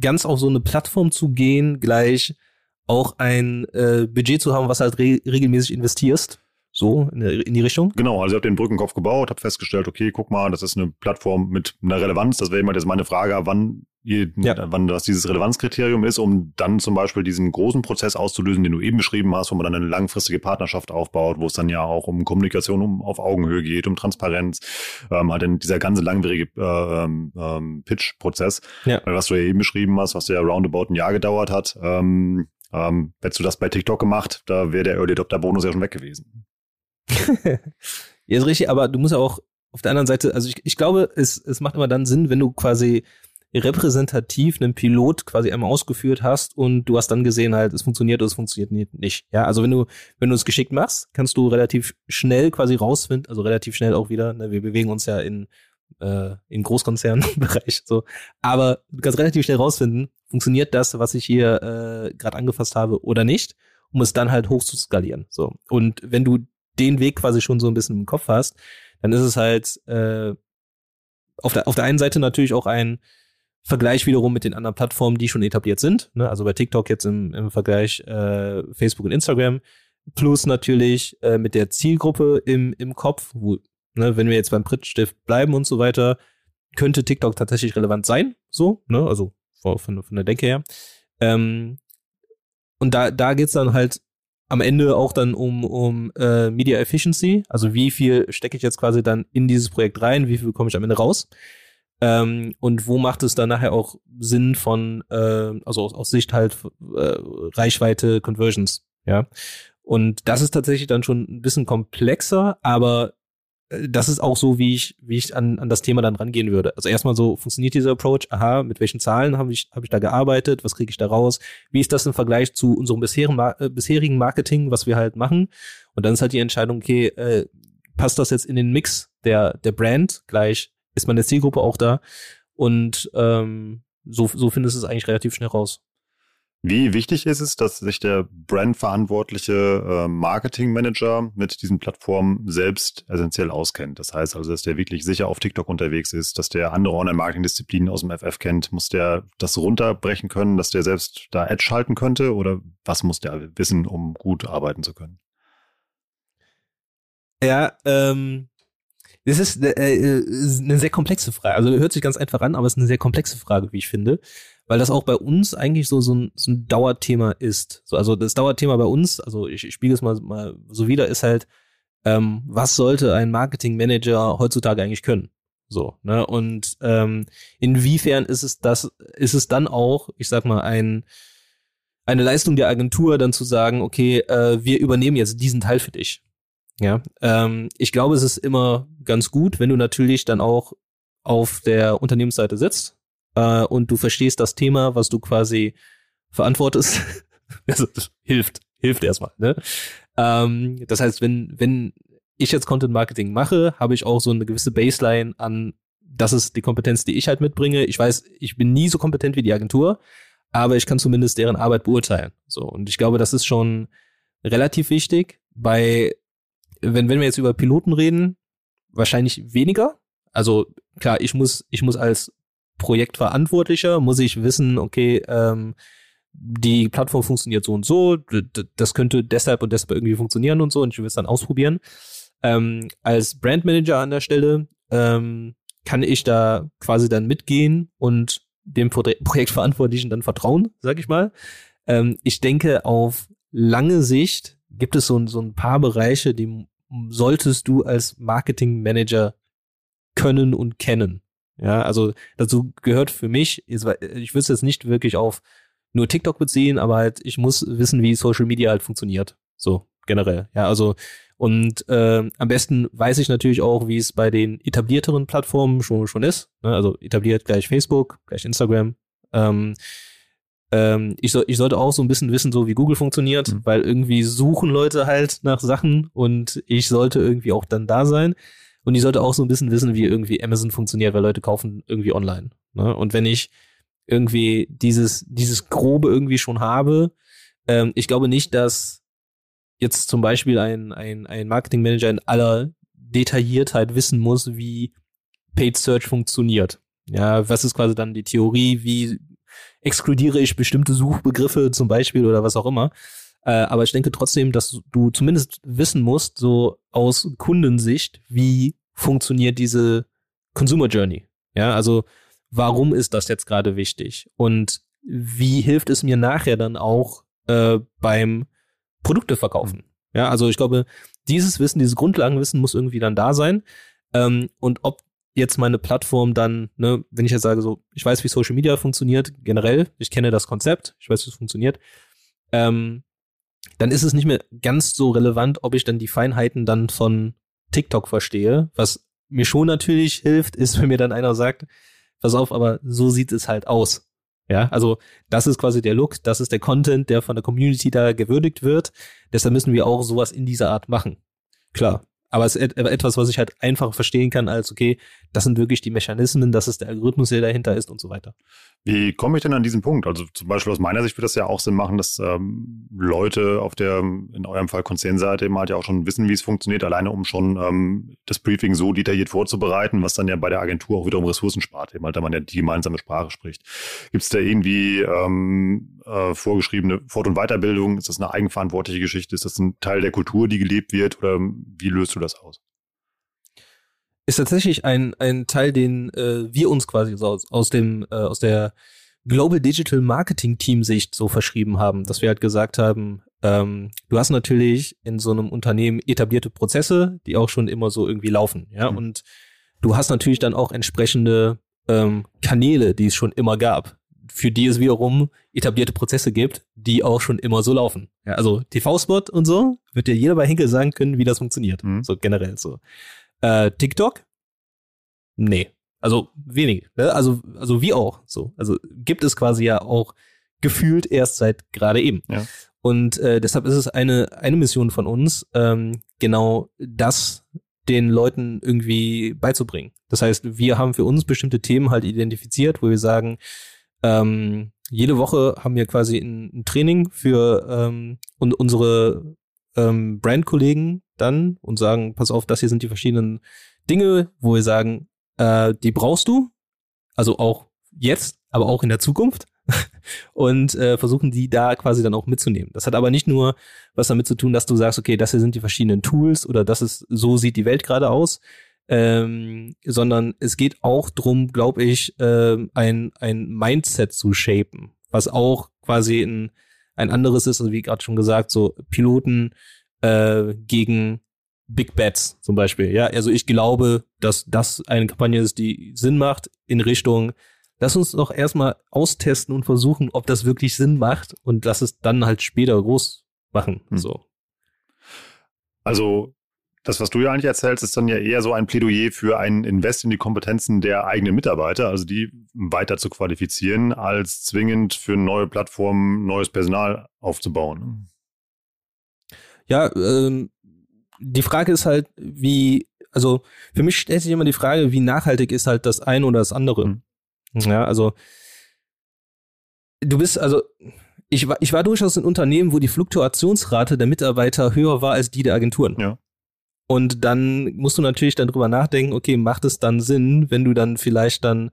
ganz auf so eine Plattform zu gehen, gleich auch ein äh, Budget zu haben, was halt re regelmäßig investierst. So in, in, die Richtung? Genau, also ich habe den Brückenkopf gebaut, habe festgestellt, okay, guck mal, das ist eine Plattform mit einer Relevanz. Das wäre immer jetzt meine Frage, wann, je, ja. wann das dieses Relevanzkriterium ist, um dann zum Beispiel diesen großen Prozess auszulösen, den du eben beschrieben hast, wo man dann eine langfristige Partnerschaft aufbaut, wo es dann ja auch um Kommunikation um, auf Augenhöhe geht, um Transparenz, ähm, halt in dieser ganze langwierige äh, ähm, Pitch-Prozess. Ja. Was du ja eben beschrieben hast, was ja roundabout ein Jahr gedauert hat, ähm, ähm, hättest du das bei TikTok gemacht, da wäre der Early Adopter Bonus ja schon weg gewesen. [LAUGHS] ja, ist richtig, aber du musst auch auf der anderen Seite, also ich, ich glaube, es, es macht immer dann Sinn, wenn du quasi repräsentativ einen Pilot quasi einmal ausgeführt hast und du hast dann gesehen halt, es funktioniert oder es funktioniert nicht. Ja, also wenn du, wenn du es geschickt machst, kannst du relativ schnell quasi rausfinden, also relativ schnell auch wieder, ne, wir bewegen uns ja in, äh, in Großkonzernbereich so, aber du kannst relativ schnell rausfinden, funktioniert das, was ich hier äh, gerade angefasst habe oder nicht, um es dann halt hoch zu skalieren. So. Und wenn du den Weg quasi schon so ein bisschen im Kopf hast, dann ist es halt äh, auf, der, auf der einen Seite natürlich auch ein Vergleich wiederum mit den anderen Plattformen, die schon etabliert sind. Ne? Also bei TikTok jetzt im, im Vergleich äh, Facebook und Instagram. Plus natürlich äh, mit der Zielgruppe im, im Kopf, wo, ne, wenn wir jetzt beim Prittstift bleiben und so weiter, könnte TikTok tatsächlich relevant sein. So, ne? Also von, von der Denke her. Ähm, und da, da geht's dann halt am Ende auch dann um, um äh, Media Efficiency, also wie viel stecke ich jetzt quasi dann in dieses Projekt rein, wie viel bekomme ich am Ende raus. Ähm, und wo macht es dann nachher auch Sinn von, äh, also aus, aus Sicht halt äh, Reichweite, Conversions, ja. Und das ist tatsächlich dann schon ein bisschen komplexer, aber das ist auch so, wie ich, wie ich an, an das Thema dann rangehen würde. Also erstmal so, funktioniert dieser Approach? Aha, mit welchen Zahlen habe ich, hab ich da gearbeitet? Was kriege ich da raus? Wie ist das im Vergleich zu unserem bisherigen, äh, bisherigen Marketing, was wir halt machen? Und dann ist halt die Entscheidung, okay, äh, passt das jetzt in den Mix der, der Brand gleich? ist meine Zielgruppe auch da. Und ähm, so, so findest du es eigentlich relativ schnell raus. Wie wichtig ist es, dass sich der brandverantwortliche äh, Marketingmanager mit diesen Plattformen selbst essentiell auskennt? Das heißt also, dass der wirklich sicher auf TikTok unterwegs ist, dass der andere Online-Marketing-Disziplinen aus dem FF kennt. Muss der das runterbrechen können, dass der selbst da Edge schalten könnte? Oder was muss der wissen, um gut arbeiten zu können? Ja, ähm, das ist äh, äh eine sehr komplexe Frage. Also hört sich ganz einfach an, aber es ist eine sehr komplexe Frage, wie ich finde weil das auch bei uns eigentlich so, so, ein, so ein Dauerthema ist. So, also das Dauerthema bei uns, also ich, ich spiele es mal, mal so wieder, ist halt, ähm, was sollte ein Marketingmanager heutzutage eigentlich können? So, ne? Und ähm, inwiefern ist es das, ist es dann auch, ich sag mal, ein eine Leistung der Agentur, dann zu sagen, okay, äh, wir übernehmen jetzt diesen Teil für dich. Ja, ähm, ich glaube, es ist immer ganz gut, wenn du natürlich dann auch auf der Unternehmensseite sitzt äh, und du verstehst das Thema, was du quasi verantwortest, [LAUGHS] also, hilft, hilft erstmal. Ne? Ähm, das heißt, wenn, wenn ich jetzt Content Marketing mache, habe ich auch so eine gewisse Baseline an, das ist die Kompetenz, die ich halt mitbringe. Ich weiß, ich bin nie so kompetent wie die Agentur, aber ich kann zumindest deren Arbeit beurteilen. So, und ich glaube, das ist schon relativ wichtig. Bei, wenn, wenn wir jetzt über Piloten reden, wahrscheinlich weniger. Also klar, ich muss, ich muss als Projektverantwortlicher muss ich wissen, okay, ähm, die Plattform funktioniert so und so, das könnte deshalb und deshalb irgendwie funktionieren und so und ich will es dann ausprobieren. Ähm, als Brandmanager an der Stelle ähm, kann ich da quasi dann mitgehen und dem Pro Projektverantwortlichen dann vertrauen, sag ich mal. Ähm, ich denke, auf lange Sicht gibt es so, so ein paar Bereiche, die solltest du als Marketingmanager können und kennen. Ja, also dazu gehört für mich, ich würde es jetzt nicht wirklich auf nur TikTok beziehen, aber halt, ich muss wissen, wie Social Media halt funktioniert. So, generell. Ja, also, und äh, am besten weiß ich natürlich auch, wie es bei den etablierteren Plattformen schon, schon ist. Ne? Also etabliert gleich Facebook, gleich Instagram. Ähm, ähm, ich, soll, ich sollte auch so ein bisschen wissen, so wie Google funktioniert, mhm. weil irgendwie suchen Leute halt nach Sachen und ich sollte irgendwie auch dann da sein. Und ich sollte auch so ein bisschen wissen, wie irgendwie Amazon funktioniert, weil Leute kaufen irgendwie online. Ne? Und wenn ich irgendwie dieses, dieses Grobe irgendwie schon habe, ähm, ich glaube nicht, dass jetzt zum Beispiel ein, ein, ein Marketingmanager in aller Detailliertheit wissen muss, wie Paid Search funktioniert. Ja, was ist quasi dann die Theorie, wie exkludiere ich bestimmte Suchbegriffe zum Beispiel oder was auch immer. Äh, aber ich denke trotzdem, dass du zumindest wissen musst, so aus Kundensicht, wie funktioniert diese Consumer Journey. Ja, also warum ist das jetzt gerade wichtig? Und wie hilft es mir nachher dann auch äh, beim Produkte verkaufen? Ja, also ich glaube, dieses Wissen, dieses Grundlagenwissen muss irgendwie dann da sein. Ähm, und ob jetzt meine Plattform dann, ne, wenn ich jetzt sage, so, ich weiß, wie Social Media funktioniert, generell, ich kenne das Konzept, ich weiß, wie es funktioniert, ähm, dann ist es nicht mehr ganz so relevant, ob ich dann die Feinheiten dann von TikTok verstehe. Was mir schon natürlich hilft, ist, [LAUGHS] wenn mir dann einer sagt, pass auf, aber so sieht es halt aus. Ja, also das ist quasi der Look, das ist der Content, der von der Community da gewürdigt wird. Deshalb müssen wir auch sowas in dieser Art machen. Klar. Aber es ist etwas, was ich halt einfach verstehen kann, als okay, das sind wirklich die Mechanismen, das ist der Algorithmus, der dahinter ist und so weiter. Wie komme ich denn an diesen Punkt? Also zum Beispiel aus meiner Sicht würde das ja auch Sinn machen, dass ähm, Leute auf der, in eurem Fall Konzernseite eben halt ja auch schon wissen, wie es funktioniert, alleine um schon ähm, das Briefing so detailliert vorzubereiten, was dann ja bei der Agentur auch wiederum Ressourcen spart, eben halt, da man ja die gemeinsame Sprache spricht. Gibt es da irgendwie ähm, äh, vorgeschriebene Fort- und Weiterbildung? Ist das eine eigenverantwortliche Geschichte? Ist das ein Teil der Kultur, die gelebt wird? Oder wie löst du das aus? ist tatsächlich ein, ein Teil, den äh, wir uns quasi so aus, aus dem, äh, aus der Global Digital Marketing Team Sicht so verschrieben haben, dass wir halt gesagt haben, ähm, du hast natürlich in so einem Unternehmen etablierte Prozesse, die auch schon immer so irgendwie laufen, ja, mhm. und du hast natürlich dann auch entsprechende ähm, Kanäle, die es schon immer gab, für die es wiederum etablierte Prozesse gibt, die auch schon immer so laufen. Ja, also TV-Spot und so, wird dir jeder bei Henkel sagen können, wie das funktioniert. Mhm. So generell so. Äh, TikTok? Nee. Also wenig. Ne? Also, also wie auch. So. Also gibt es quasi ja auch gefühlt erst seit gerade eben. Ja. Und äh, deshalb ist es eine, eine Mission von uns, ähm, genau das den Leuten irgendwie beizubringen. Das heißt, wir haben für uns bestimmte Themen halt identifiziert, wo wir sagen, ähm, jede Woche haben wir quasi ein, Training für ähm, und unsere ähm, Brandkollegen dann und sagen, pass auf, das hier sind die verschiedenen Dinge, wo wir sagen, äh, die brauchst du, also auch jetzt, aber auch in der Zukunft. [LAUGHS] Und äh, versuchen die da quasi dann auch mitzunehmen. Das hat aber nicht nur was damit zu tun, dass du sagst, okay, das hier sind die verschiedenen Tools oder das ist, so sieht die Welt gerade aus, ähm, sondern es geht auch drum, glaube ich, äh, ein, ein Mindset zu shapen, was auch quasi ein, ein anderes ist, also wie gerade schon gesagt, so Piloten äh, gegen Big Bets zum Beispiel. Ja, also ich glaube, dass das eine Kampagne ist, die Sinn macht in Richtung lass uns doch erstmal austesten und versuchen, ob das wirklich Sinn macht und lass es dann halt später groß machen. Hm. So. Also das, was du ja eigentlich erzählst, ist dann ja eher so ein Plädoyer für ein Invest in die Kompetenzen der eigenen Mitarbeiter, also die weiter zu qualifizieren, als zwingend für neue Plattformen neues Personal aufzubauen. Ja, ähm, die Frage ist halt, wie, also für mich stellt sich immer die Frage, wie nachhaltig ist halt das eine oder das andere. Mhm. Ja, also du bist, also ich war, ich war durchaus in Unternehmen, wo die Fluktuationsrate der Mitarbeiter höher war als die der Agenturen. Ja. Und dann musst du natürlich dann drüber nachdenken, okay, macht es dann Sinn, wenn du dann vielleicht dann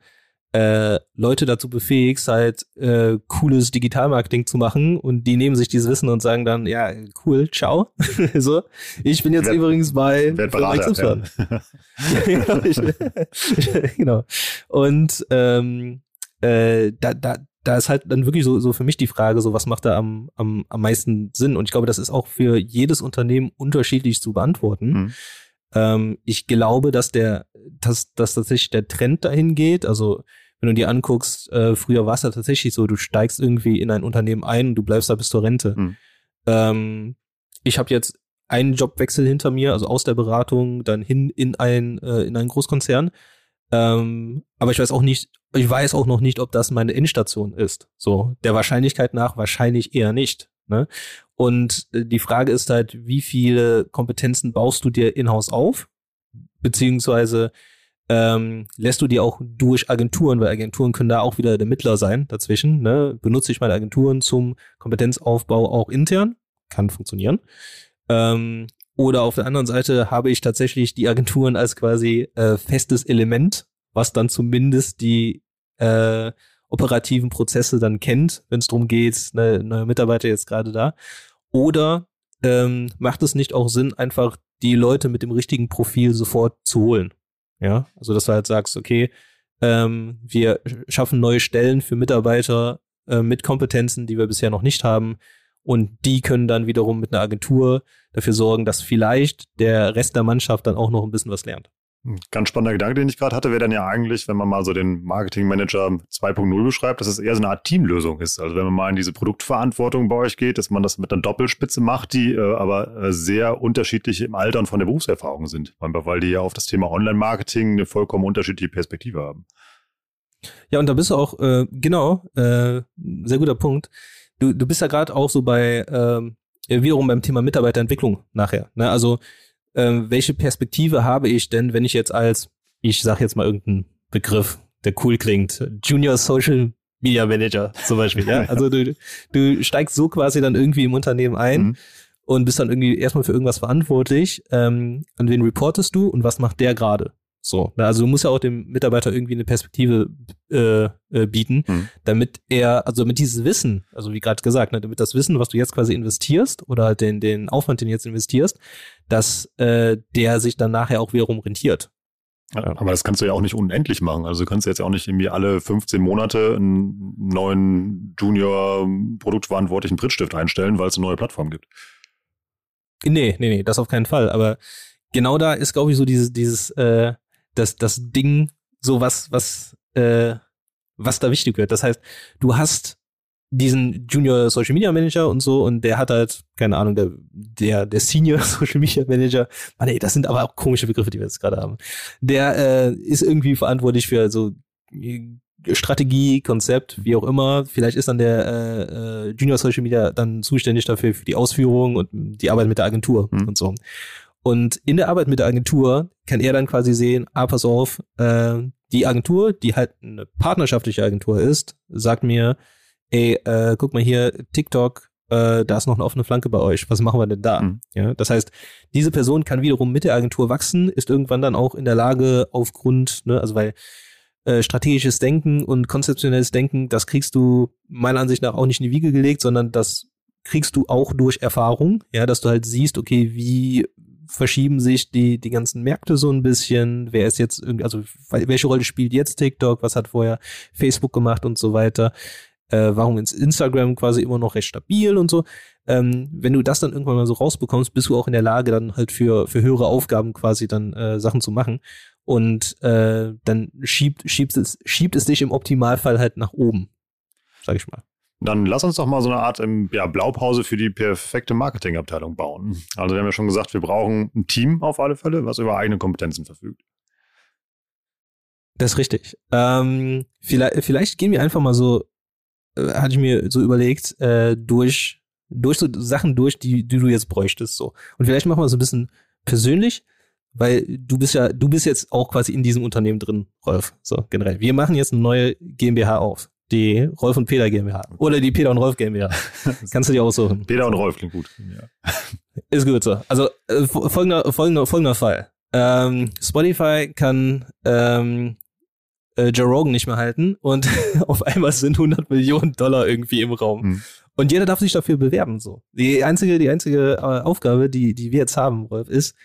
äh, Leute dazu befähigst, halt äh, cooles Digitalmarketing zu machen und die nehmen sich dieses Wissen und sagen dann, ja, cool, ciao. [LAUGHS] so, ich bin jetzt werd, übrigens bei Berater, ja. [LAUGHS] [LAUGHS] genau. Und ähm, äh, da, da, da ist halt dann wirklich so, so für mich die Frage, so was macht da am, am, am meisten Sinn? Und ich glaube, das ist auch für jedes Unternehmen unterschiedlich zu beantworten. Mhm. Ähm, ich glaube, dass der, dass, dass tatsächlich der Trend dahin geht. Also wenn du dir anguckst, äh, früher war es ja tatsächlich so, du steigst irgendwie in ein Unternehmen ein und du bleibst da bis zur Rente. Mhm. Ähm, ich habe jetzt einen Jobwechsel hinter mir, also aus der Beratung dann hin in ein äh, in einen Großkonzern. Ähm, aber ich weiß auch nicht, ich weiß auch noch nicht, ob das meine Endstation ist. So der Wahrscheinlichkeit nach wahrscheinlich eher nicht. Ne? Und äh, die Frage ist halt, wie viele Kompetenzen baust du dir in-house auf? Beziehungsweise ähm, lässt du die auch durch Agenturen, weil Agenturen können da auch wieder der Mittler sein dazwischen. Ne? Benutze ich meine Agenturen zum Kompetenzaufbau auch intern? Kann funktionieren. Ähm, oder auf der anderen Seite habe ich tatsächlich die Agenturen als quasi äh, festes Element, was dann zumindest die äh, operativen Prozesse dann kennt, wenn es darum geht, ne, neue Mitarbeiter jetzt gerade da. Oder ähm, macht es nicht auch Sinn, einfach die Leute mit dem richtigen Profil sofort zu holen? Ja, also dass du halt sagst, okay, ähm, wir schaffen neue Stellen für Mitarbeiter äh, mit Kompetenzen, die wir bisher noch nicht haben. Und die können dann wiederum mit einer Agentur dafür sorgen, dass vielleicht der Rest der Mannschaft dann auch noch ein bisschen was lernt. Ganz spannender Gedanke, den ich gerade hatte, wäre dann ja eigentlich, wenn man mal so den Marketing Manager 2.0 beschreibt, dass es eher so eine Art Teamlösung ist. Also wenn man mal in diese Produktverantwortung bei euch geht, dass man das mit einer Doppelspitze macht, die äh, aber äh, sehr unterschiedlich im Alter und von der Berufserfahrung sind, weil die ja auf das Thema Online-Marketing eine vollkommen unterschiedliche Perspektive haben. Ja, und da bist du auch, äh, genau, äh, sehr guter Punkt. Du, du bist ja gerade auch so bei, äh, wiederum beim Thema Mitarbeiterentwicklung nachher. Ne? Also ähm, welche Perspektive habe ich denn, wenn ich jetzt als, ich sag jetzt mal irgendeinen Begriff, der cool klingt, Junior Social Media Manager zum Beispiel, ja. [LAUGHS] Also du, du steigst so quasi dann irgendwie im Unternehmen ein mhm. und bist dann irgendwie erstmal für irgendwas verantwortlich. Ähm, an wen reportest du und was macht der gerade? So, also du musst ja auch dem Mitarbeiter irgendwie eine Perspektive äh, äh, bieten, mhm. damit er, also mit dieses Wissen, also wie gerade gesagt, ne, damit das Wissen, was du jetzt quasi investierst oder halt den, den Aufwand, den du jetzt investierst, dass äh, der sich dann nachher auch wiederum rentiert. Ja. Aber das kannst du ja auch nicht unendlich machen. Also du kannst jetzt ja auch nicht irgendwie alle 15 Monate einen neuen Junior-Produktverantwortlichen Brittstift einstellen, weil es eine neue Plattform gibt. Nee, nee, nee, das auf keinen Fall. Aber genau da ist, glaube ich, so dieses, dieses, äh, das, das Ding, so was, was, äh, was da wichtig wird. Das heißt, du hast diesen Junior Social Media Manager und so und der hat halt, keine Ahnung, der, der, der Senior [LAUGHS] Social Media Manager, Mann, ey, das sind aber auch komische Begriffe, die wir jetzt gerade haben. Der äh, ist irgendwie verantwortlich für so äh, Strategie, Konzept, wie auch immer. Vielleicht ist dann der äh, äh, Junior Social Media dann zuständig dafür für die Ausführung und die Arbeit mit der Agentur mhm. und so. Und in der Arbeit mit der Agentur kann er dann quasi sehen, ah, pass auf, äh, die Agentur, die halt eine partnerschaftliche Agentur ist, sagt mir, ey, äh, guck mal hier, TikTok, äh, da ist noch eine offene Flanke bei euch. Was machen wir denn da? Mhm. Ja, das heißt, diese Person kann wiederum mit der Agentur wachsen, ist irgendwann dann auch in der Lage, aufgrund, ne, also weil äh, strategisches Denken und konzeptionelles Denken, das kriegst du meiner Ansicht nach auch nicht in die Wiege gelegt, sondern das kriegst du auch durch Erfahrung, ja, dass du halt siehst, okay, wie verschieben sich die, die ganzen Märkte so ein bisschen. Wer ist jetzt also welche Rolle spielt jetzt TikTok? Was hat vorher Facebook gemacht und so weiter? Äh, warum ist Instagram quasi immer noch recht stabil und so? Ähm, wenn du das dann irgendwann mal so rausbekommst, bist du auch in der Lage, dann halt für, für höhere Aufgaben quasi dann äh, Sachen zu machen. Und äh, dann schiebt, schiebt, es, schiebt es dich im Optimalfall halt nach oben, sag ich mal. Dann lass uns doch mal so eine Art ähm, ja, Blaupause für die perfekte Marketingabteilung bauen. Also wir haben ja schon gesagt, wir brauchen ein Team auf alle Fälle, was über eigene Kompetenzen verfügt. Das ist richtig. Ähm, vielleicht, vielleicht gehen wir einfach mal so, äh, hatte ich mir so überlegt, äh, durch, durch so Sachen durch, die, die du jetzt bräuchtest. So. Und vielleicht machen wir so ein bisschen persönlich, weil du bist ja, du bist jetzt auch quasi in diesem Unternehmen drin, Rolf. So, generell. Wir machen jetzt eine neue GmbH auf die Rolf und Peter GmbH. Oder die Peter und Rolf GmbH. [LAUGHS] Kannst du dir aussuchen. Peter und Rolf klingt gut. Ja. [LAUGHS] Ist gut so. Also äh, folgender, folgender, folgender Fall. Ähm, Spotify kann ähm, äh, Joe Rogan nicht mehr halten und [LAUGHS] auf einmal sind 100 Millionen Dollar irgendwie im Raum. Hm. Und jeder darf sich dafür bewerben. So. Die einzige, die einzige äh, Aufgabe, die, die wir jetzt haben, Rolf, ist,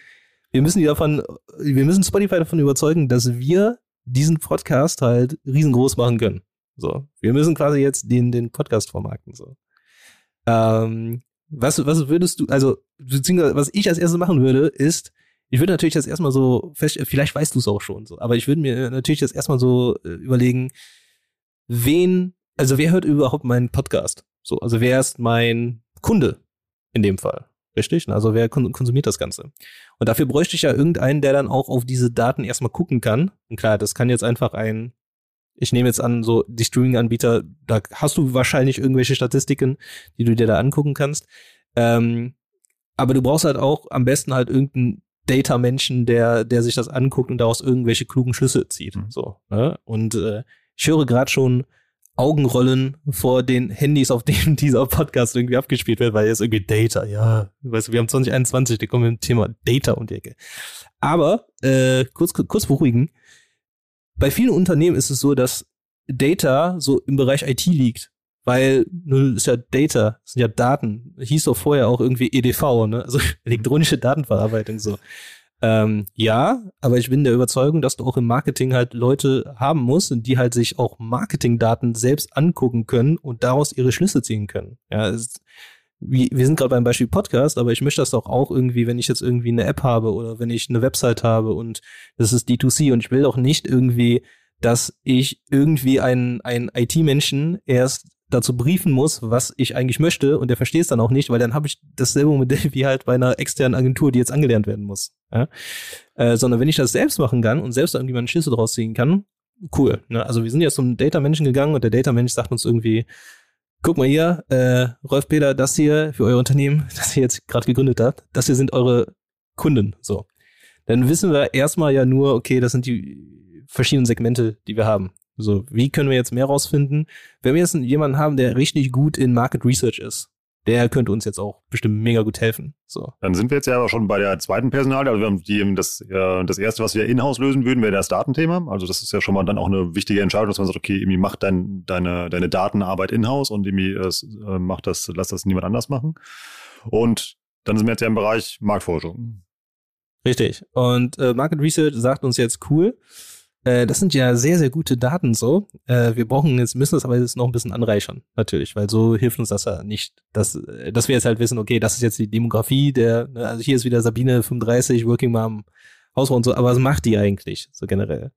wir müssen die davon, wir müssen Spotify davon überzeugen, dass wir diesen Podcast halt riesengroß machen können. So, wir müssen quasi jetzt den, den Podcast vermarkten. So. Ähm, was, was würdest du, also, beziehungsweise was ich als erstes machen würde, ist, ich würde natürlich das erstmal so fest, vielleicht weißt du es auch schon so, aber ich würde mir natürlich das erstmal so äh, überlegen, wen, also wer hört überhaupt meinen Podcast? So, also wer ist mein Kunde in dem Fall? Richtig? Also wer konsumiert das Ganze? Und dafür bräuchte ich ja irgendeinen, der dann auch auf diese Daten erstmal gucken kann. Und klar, das kann jetzt einfach ein ich nehme jetzt an, so die Streaming-Anbieter, da hast du wahrscheinlich irgendwelche Statistiken, die du dir da angucken kannst. Ähm, aber du brauchst halt auch am besten halt irgendeinen Data-Menschen, der, der sich das anguckt und daraus irgendwelche klugen Schlüsse zieht. Mhm. So. Ne? Und äh, ich höre gerade schon Augenrollen vor den Handys, auf denen [LAUGHS] dieser Podcast irgendwie abgespielt wird, weil jetzt irgendwie Data, ja, weißt du, wir haben 2021, da kommen wir mit dem Thema Data um die Ecke. Aber äh, kurz, kurz beruhigen, bei vielen Unternehmen ist es so, dass Data so im Bereich IT liegt. Weil, nur ist ja Data, sind ja Daten. Hieß doch vorher auch irgendwie EDV, ne? Also [LAUGHS] elektronische Datenverarbeitung so. Ähm, ja, aber ich bin der Überzeugung, dass du auch im Marketing halt Leute haben musst, die halt sich auch Marketingdaten selbst angucken können und daraus ihre Schlüsse ziehen können. Ja, es, wie, wir sind gerade beim Beispiel Podcast, aber ich möchte das doch auch irgendwie, wenn ich jetzt irgendwie eine App habe oder wenn ich eine Website habe und das ist D2C und ich will doch nicht irgendwie, dass ich irgendwie einen, einen IT-Menschen erst dazu briefen muss, was ich eigentlich möchte und der versteht es dann auch nicht, weil dann habe ich dasselbe Modell wie halt bei einer externen Agentur, die jetzt angelernt werden muss. Ja? Äh, sondern wenn ich das selbst machen kann und selbst irgendwie meinen Schlüssel draus ziehen kann, cool. Ne? Also wir sind jetzt zum Data-Menschen gegangen und der Data-Mensch sagt uns irgendwie, guck mal hier, äh, Rolf Peter, das hier für euer Unternehmen, [LAUGHS] das ihr jetzt gerade gegründet habt, das hier sind eure Kunden. So. Dann wissen wir erstmal ja nur, okay, das sind die verschiedenen Segmente, die wir haben. So, wie können wir jetzt mehr rausfinden? Wenn wir jetzt jemanden haben, der richtig gut in Market Research ist, der könnte uns jetzt auch bestimmt mega gut helfen. So. Dann sind wir jetzt ja aber schon bei der zweiten Personal. Also wir haben die, das, äh, das erste, was wir in-house lösen würden, wäre das Datenthema. Also das ist ja schon mal dann auch eine wichtige Entscheidung, dass man sagt, okay, irgendwie macht dein, deine, deine Datenarbeit in-house und irgendwie äh, macht das, lass das niemand anders machen. Und dann sind wir jetzt ja im Bereich Marktforschung. Richtig. Und äh, Market Research sagt uns jetzt cool. Äh, das sind ja sehr, sehr gute Daten so. Äh, wir brauchen jetzt, müssen das aber jetzt noch ein bisschen anreichern, natürlich, weil so hilft uns das ja nicht, dass, äh, dass wir jetzt halt wissen, okay, das ist jetzt die Demografie der, ne, also hier ist wieder Sabine 35, Working Mom, Hausfrau und so, aber was macht die eigentlich, so generell?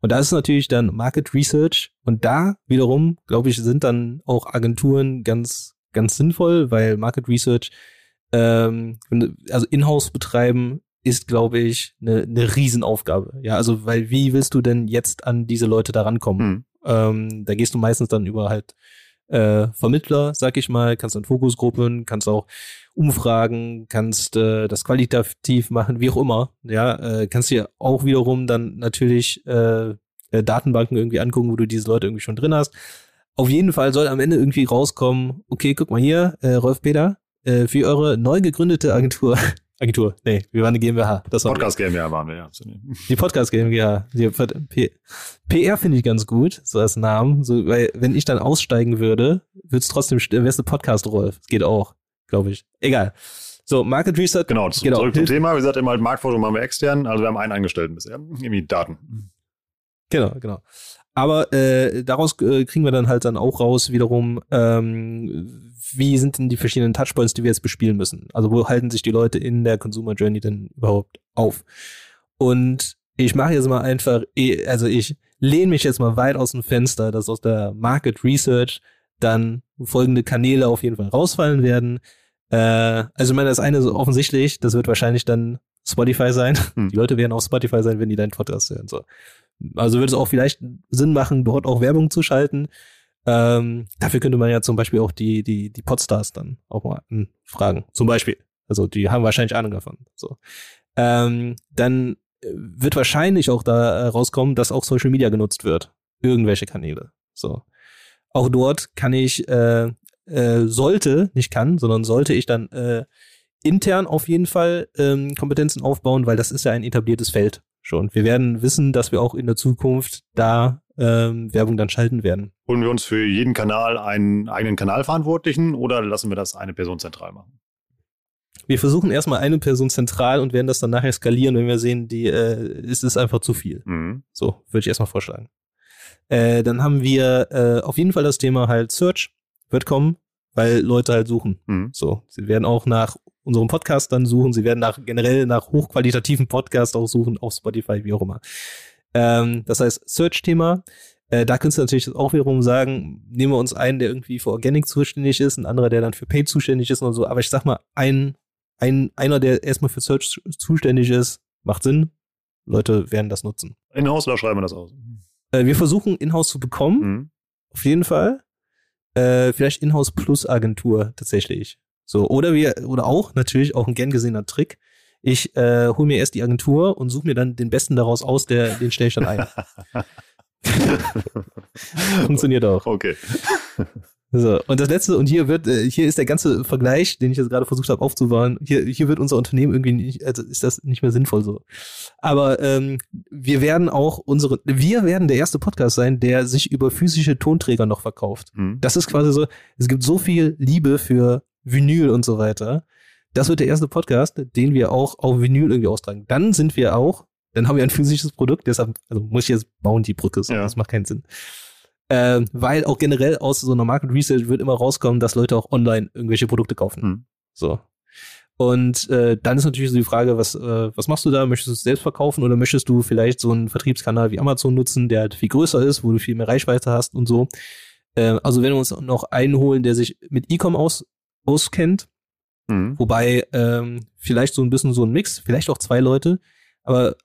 Und da ist natürlich dann Market Research und da wiederum, glaube ich, sind dann auch Agenturen ganz, ganz sinnvoll, weil Market Research, ähm, also Inhouse betreiben ist, glaube ich, eine, eine Riesenaufgabe. Ja, also, weil wie willst du denn jetzt an diese Leute da rankommen? Mhm. Ähm, da gehst du meistens dann über halt äh, Vermittler, sag ich mal, kannst dann Fokusgruppen, kannst auch Umfragen, kannst äh, das qualitativ machen, wie auch immer. Ja, äh, kannst dir auch wiederum dann natürlich äh, äh, Datenbanken irgendwie angucken, wo du diese Leute irgendwie schon drin hast. Auf jeden Fall soll am Ende irgendwie rauskommen, okay, guck mal hier, äh, Rolf Peter, äh, für eure neu gegründete Agentur Agentur. Nee, wir waren eine GmbH. Das war Podcast GmbH waren wir, ja. Die Podcast GmbH. Die PR finde ich ganz gut, so als Namen. So, weil, wenn ich dann aussteigen würde, würde es trotzdem, wäre es eine Podcast-Rolf. Das geht auch, glaube ich. Egal. So, Market Research. Genau, genau. zurück zum Thema. Wie gesagt, immer halt Marktforschung machen wir extern. Also wir haben einen eingestellt bisher. Irgendwie Daten. Genau, genau. Aber äh, daraus äh, kriegen wir dann halt dann auch raus wiederum, ähm, wie sind denn die verschiedenen Touchpoints, die wir jetzt bespielen müssen? Also wo halten sich die Leute in der Consumer Journey denn überhaupt auf? Und ich mache jetzt mal einfach, eh, also ich lehne mich jetzt mal weit aus dem Fenster, dass aus der Market Research dann folgende Kanäle auf jeden Fall rausfallen werden. Äh, also ich meine, das eine ist offensichtlich, das wird wahrscheinlich dann Spotify sein. Hm. Die Leute werden auf Spotify sein, wenn die deinen Podcast hören. So. Also würde es auch vielleicht Sinn machen, dort auch Werbung zu schalten. Ähm, dafür könnte man ja zum Beispiel auch die, die, die Podstars dann auch mal fragen. Zum Beispiel. Also die haben wahrscheinlich Ahnung davon. So. Ähm, dann wird wahrscheinlich auch da rauskommen, dass auch Social Media genutzt wird. Irgendwelche Kanäle. So. Auch dort kann ich, äh, äh, sollte, nicht kann, sondern sollte ich dann äh, intern auf jeden Fall ähm, Kompetenzen aufbauen, weil das ist ja ein etabliertes Feld schon. Wir werden wissen, dass wir auch in der Zukunft da ähm, Werbung dann schalten werden. Holen wir uns für jeden Kanal einen eigenen Kanalverantwortlichen oder lassen wir das eine Person zentral machen? Wir versuchen erstmal eine Person zentral und werden das dann nachher skalieren, wenn wir sehen, die äh, ist es einfach zu viel. Mhm. So, würde ich erstmal vorschlagen. Äh, dann haben wir äh, auf jeden Fall das Thema halt Search wird kommen, weil Leute halt suchen. Mhm. So, sie werden auch nach unserem Podcast dann suchen, sie werden nach generell nach hochqualitativen Podcasts auch suchen auf Spotify, wie auch immer. Ähm, das heißt, Search-Thema. Äh, da könntest du natürlich auch wiederum sagen, nehmen wir uns einen, der irgendwie für Organic zuständig ist, ein anderer, der dann für Paid zuständig ist und so. Aber ich sag mal, ein, ein, einer, der erstmal für Search zuständig ist, macht Sinn. Leute werden das nutzen. In-house oder schreiben wir das aus? Äh, wir versuchen In-house zu bekommen. Mhm. Auf jeden Fall. Äh, vielleicht In-house plus Agentur tatsächlich. So, oder wir, oder auch natürlich auch ein gern gesehener Trick ich äh, hole mir erst die Agentur und suche mir dann den Besten daraus aus, der, den stelle ich dann ein. [LAUGHS] Funktioniert auch. Okay. So, und das letzte, und hier wird, äh, hier ist der ganze Vergleich, den ich jetzt gerade versucht habe aufzubauen, hier, hier wird unser Unternehmen irgendwie nicht, also ist das nicht mehr sinnvoll so. Aber ähm, wir werden auch unsere, wir werden der erste Podcast sein, der sich über physische Tonträger noch verkauft. Mhm. Das ist quasi so, es gibt so viel Liebe für Vinyl und so weiter. Das wird der erste Podcast, den wir auch auf Vinyl irgendwie austragen. Dann sind wir auch, dann haben wir ein physisches Produkt, deshalb, also muss ich jetzt bauen die Brücke, so, ja. das macht keinen Sinn. Äh, weil auch generell aus so einer Market Research wird immer rauskommen, dass Leute auch online irgendwelche Produkte kaufen. Hm. So. Und äh, dann ist natürlich so die Frage, was, äh, was machst du da? Möchtest du es selbst verkaufen oder möchtest du vielleicht so einen Vertriebskanal wie Amazon nutzen, der halt viel größer ist, wo du viel mehr Reichweite hast und so? Äh, also wenn wir uns noch einen holen, der sich mit E-Com aus, auskennt, Mhm. Wobei ähm, vielleicht so ein bisschen so ein Mix, vielleicht auch zwei Leute, aber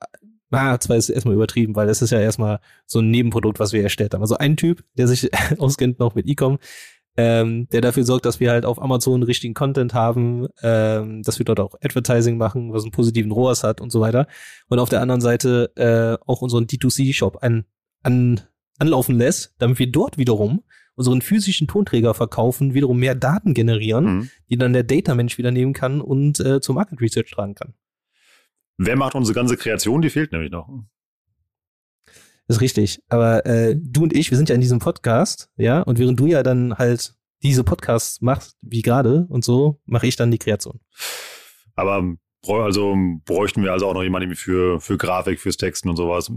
ah, zwei ist erstmal übertrieben, weil das ist ja erstmal so ein Nebenprodukt, was wir erstellt haben. Also ein Typ, der sich [LAUGHS] auskennt noch mit E-Com, ähm, der dafür sorgt, dass wir halt auf Amazon richtigen Content haben, ähm, dass wir dort auch Advertising machen, was einen positiven ROAS hat und so weiter. Und auf der anderen Seite äh, auch unseren D2C-Shop an, an, anlaufen lässt, damit wir dort wiederum unseren physischen Tonträger verkaufen, wiederum mehr Daten generieren, mhm. die dann der Data-Mensch wieder nehmen kann und äh, zur Market Research tragen kann. Wer macht unsere ganze Kreation? Die fehlt nämlich noch. Das ist richtig. Aber äh, du und ich, wir sind ja in diesem Podcast, ja, und während du ja dann halt diese Podcasts machst, wie gerade und so, mache ich dann die Kreation. Aber also bräuchten wir also auch noch jemanden für, für Grafik, fürs Texten und sowas.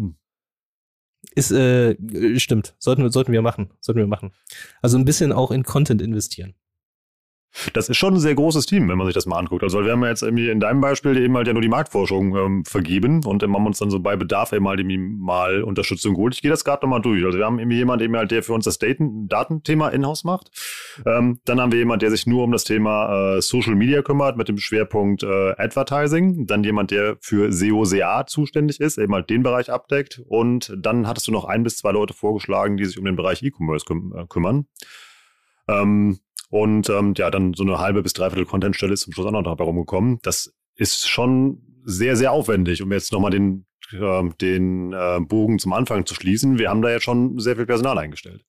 Ist, äh, stimmt. Sollten wir, sollten wir machen. Sollten wir machen. Also ein bisschen auch in Content investieren. Das ist schon ein sehr großes Team, wenn man sich das mal anguckt. Also wir haben ja jetzt irgendwie in deinem Beispiel eben halt ja nur die Marktforschung ähm, vergeben und haben uns dann so bei Bedarf eben halt irgendwie mal Unterstützung geholt. Ich gehe das gerade nochmal durch. Also wir haben irgendwie jemanden, eben halt, der für uns das Daten Datenthema in-house macht. Ähm, dann haben wir jemanden, der sich nur um das Thema äh, Social Media kümmert mit dem Schwerpunkt äh, Advertising. Dann jemand, der für SEO, SEA zuständig ist, eben halt den Bereich abdeckt. Und dann hattest du noch ein bis zwei Leute vorgeschlagen, die sich um den Bereich E-Commerce küm äh, kümmern. Ähm, und ähm, ja, dann so eine halbe bis dreiviertel Contentstelle ist zum Schluss auch noch dabei rumgekommen. Das ist schon sehr, sehr aufwendig, um jetzt nochmal den, äh, den äh, Bogen zum Anfang zu schließen. Wir haben da jetzt schon sehr viel Personal eingestellt.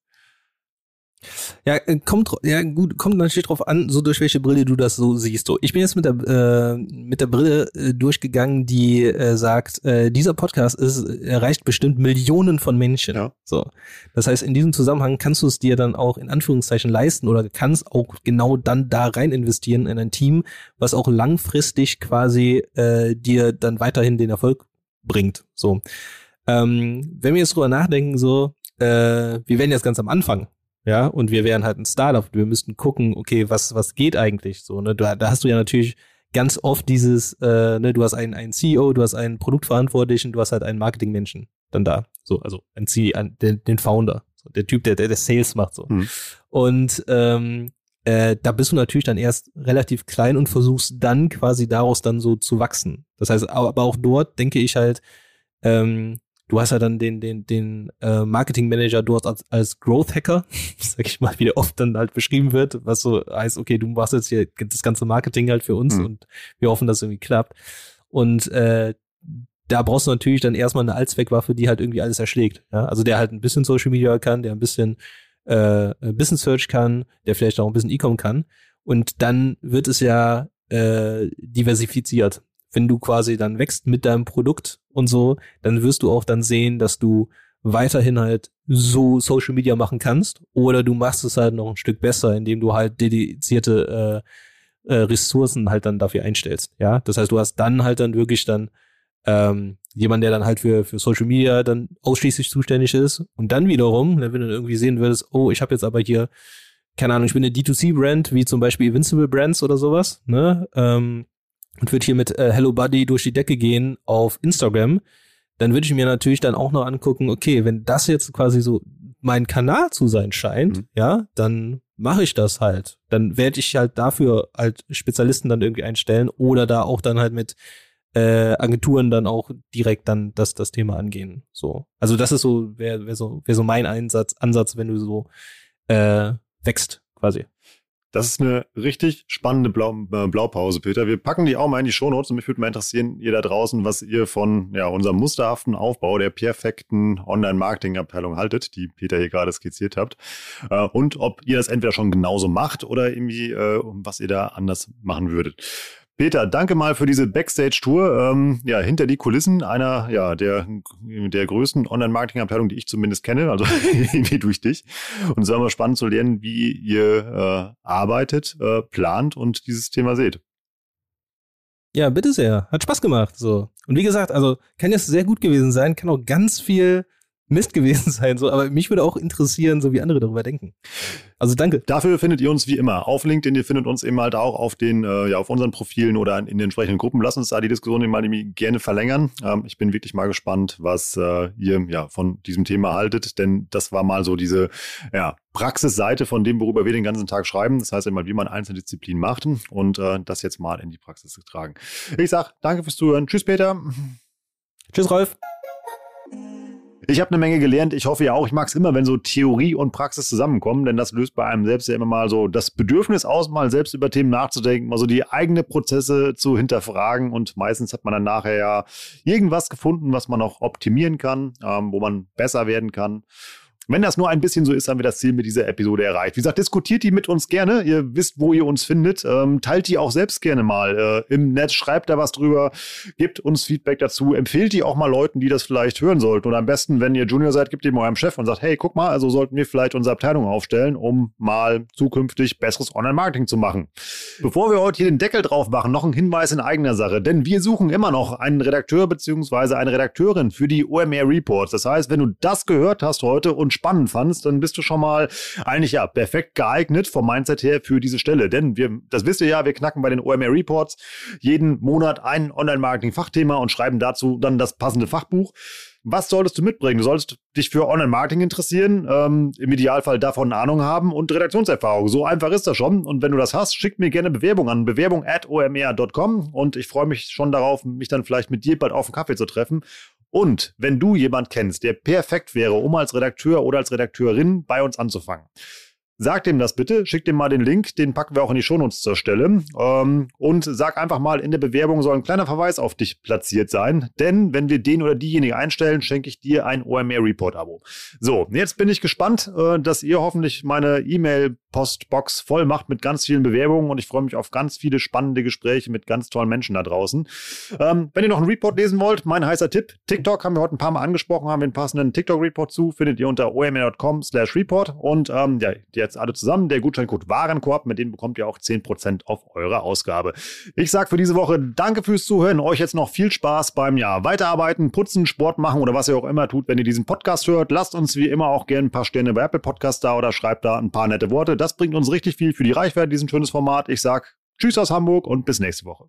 Ja, äh, kommt, ja gut, kommt natürlich drauf an, so durch welche Brille du das so siehst. So, ich bin jetzt mit der äh, mit der Brille äh, durchgegangen, die äh, sagt, äh, dieser Podcast ist erreicht bestimmt Millionen von Menschen. Ja. So, das heißt, in diesem Zusammenhang kannst du es dir dann auch in Anführungszeichen leisten oder kannst auch genau dann da rein investieren in ein Team, was auch langfristig quasi äh, dir dann weiterhin den Erfolg bringt. So, ähm, wenn wir jetzt drüber nachdenken, so, äh, wir werden jetzt ganz am Anfang ja, und wir wären halt ein Startup. Wir müssten gucken, okay, was, was geht eigentlich so, ne? Da, da hast du ja natürlich ganz oft dieses, äh, ne, du hast einen, einen CEO, du hast einen Produktverantwortlichen, du hast halt einen Marketingmenschen dann da. So, also ein CEO, ein, den, den Founder, so, der Typ, der, der, der Sales macht so. Mhm. Und ähm, äh, da bist du natürlich dann erst relativ klein und versuchst dann quasi daraus dann so zu wachsen. Das heißt, aber auch dort denke ich halt, ähm, du hast ja dann den, den, den äh, Marketing Manager dort als, als Growth Hacker, [LAUGHS] sag ich mal, wie der oft dann halt beschrieben wird, was so heißt, okay, du machst jetzt hier das ganze Marketing halt für uns mhm. und wir hoffen, dass es irgendwie klappt. Und äh, da brauchst du natürlich dann erstmal eine Allzweckwaffe, die halt irgendwie alles erschlägt. Ja? Also der halt ein bisschen Social Media kann, der ein bisschen äh, Business Search kann, der vielleicht auch ein bisschen E-Com kann. Und dann wird es ja äh, diversifiziert wenn du quasi dann wächst mit deinem Produkt und so, dann wirst du auch dann sehen, dass du weiterhin halt so Social Media machen kannst oder du machst es halt noch ein Stück besser, indem du halt dedizierte äh, äh, Ressourcen halt dann dafür einstellst. Ja, das heißt, du hast dann halt dann wirklich dann ähm, jemand, der dann halt für, für Social Media dann ausschließlich zuständig ist und dann wiederum, wenn du irgendwie sehen würdest, oh, ich habe jetzt aber hier, keine Ahnung, ich bin eine D2C-Brand, wie zum Beispiel Invincible Brands oder sowas, ne, ähm, und würde hier mit äh, Hello Buddy durch die Decke gehen auf Instagram, dann würde ich mir natürlich dann auch noch angucken, okay, wenn das jetzt quasi so mein Kanal zu sein scheint, mhm. ja, dann mache ich das halt. Dann werde ich halt dafür halt Spezialisten dann irgendwie einstellen oder da auch dann halt mit äh, Agenturen dann auch direkt dann das, das Thema angehen. So. Also das ist so, wäre wär so, wäre so mein Einsatz, Ansatz, wenn du so äh, wächst, quasi. Das ist eine richtig spannende Blau, äh, Blaupause, Peter. Wir packen die auch mal in die Shownotes und mich würde mal interessieren, ihr da draußen, was ihr von ja, unserem musterhaften Aufbau der perfekten Online-Marketing-Abteilung haltet, die Peter hier gerade skizziert habt. Äh, und ob ihr das entweder schon genauso macht oder irgendwie, äh, was ihr da anders machen würdet. Peter, danke mal für diese Backstage-Tour. Ähm, ja, hinter die Kulissen einer ja, der, der größten Online-Marketing-Abteilung, die ich zumindest kenne, also [LAUGHS] irgendwie durch dich. Und es war immer spannend zu lernen, wie ihr äh, arbeitet, äh, plant und dieses Thema seht. Ja, bitte sehr. Hat Spaß gemacht. So. Und wie gesagt, also kann jetzt sehr gut gewesen sein, kann auch ganz viel Mist gewesen [LAUGHS] sein, so, aber mich würde auch interessieren, so wie andere darüber denken. Also danke. Dafür findet ihr uns wie immer auf LinkedIn, ihr findet uns eben halt auch auf den, äh, ja, auf unseren Profilen oder in, in den entsprechenden Gruppen. Lasst uns da die Diskussion mal gerne verlängern. Ähm, ich bin wirklich mal gespannt, was äh, ihr ja von diesem Thema haltet, denn das war mal so diese ja, Praxisseite von dem, worüber wir den ganzen Tag schreiben. Das heißt immer, wie man einzelne Disziplinen macht und äh, das jetzt mal in die Praxis getragen. Ich sag danke fürs Zuhören. Tschüss, Peter. Tschüss, Rolf. Ich habe eine Menge gelernt. Ich hoffe ja auch, ich mag es immer, wenn so Theorie und Praxis zusammenkommen, denn das löst bei einem selbst ja immer mal so das Bedürfnis aus, mal selbst über Themen nachzudenken, mal so die eigenen Prozesse zu hinterfragen und meistens hat man dann nachher ja irgendwas gefunden, was man noch optimieren kann, ähm, wo man besser werden kann. Wenn das nur ein bisschen so ist, haben wir das Ziel mit dieser Episode erreicht. Wie gesagt, diskutiert die mit uns gerne. Ihr wisst, wo ihr uns findet. Ähm, teilt die auch selbst gerne mal äh, im Netz. Schreibt da was drüber. Gebt uns Feedback dazu. Empfehlt die auch mal Leuten, die das vielleicht hören sollten. Und am besten, wenn ihr Junior seid, gebt die mal eurem Chef und sagt, hey, guck mal, also sollten wir vielleicht unsere Abteilung aufstellen, um mal zukünftig besseres Online-Marketing zu machen. Bevor wir heute hier den Deckel drauf machen, noch ein Hinweis in eigener Sache. Denn wir suchen immer noch einen Redakteur bzw. eine Redakteurin für die OMR Reports. Das heißt, wenn du das gehört hast heute und spannend fandst, dann bist du schon mal eigentlich ja perfekt geeignet vom Mindset her für diese Stelle. Denn wir, das wisst ihr ja, wir knacken bei den OMR Reports jeden Monat ein Online-Marketing-Fachthema und schreiben dazu dann das passende Fachbuch. Was solltest du mitbringen? Du solltest dich für Online-Marketing interessieren, ähm, im Idealfall davon Ahnung haben und Redaktionserfahrung. So einfach ist das schon. Und wenn du das hast, schick mir gerne Bewerbung an bewerbung at omr.com und ich freue mich schon darauf, mich dann vielleicht mit dir bald auf einen Kaffee zu treffen und wenn du jemand kennst, der perfekt wäre, um als Redakteur oder als Redakteurin bei uns anzufangen, Sag dem das bitte, schick dem mal den Link, den packen wir auch in die Shownotes zur Stelle. Ähm, und sag einfach mal, in der Bewerbung soll ein kleiner Verweis auf dich platziert sein. Denn wenn wir den oder diejenige einstellen, schenke ich dir ein OMR Report Abo. So, jetzt bin ich gespannt, äh, dass ihr hoffentlich meine E-Mail-Postbox voll macht mit ganz vielen Bewerbungen und ich freue mich auf ganz viele spannende Gespräche mit ganz tollen Menschen da draußen. Ähm, wenn ihr noch einen Report lesen wollt, mein heißer Tipp, TikTok haben wir heute ein paar Mal angesprochen, haben wir einen passenden TikTok-Report zu, findet ihr unter omr.com slash report und ähm, ja, jetzt alle zusammen, der Gutscheincode Warenkorb, mit dem bekommt ihr auch 10% auf eure Ausgabe. Ich sage für diese Woche danke fürs Zuhören, euch jetzt noch viel Spaß beim Jahr weiterarbeiten, putzen, Sport machen oder was ihr auch immer tut, wenn ihr diesen Podcast hört. Lasst uns wie immer auch gerne ein paar Sterne bei Apple Podcast da oder schreibt da ein paar nette Worte. Das bringt uns richtig viel für die Reichweite, diesen schönes Format. Ich sage Tschüss aus Hamburg und bis nächste Woche.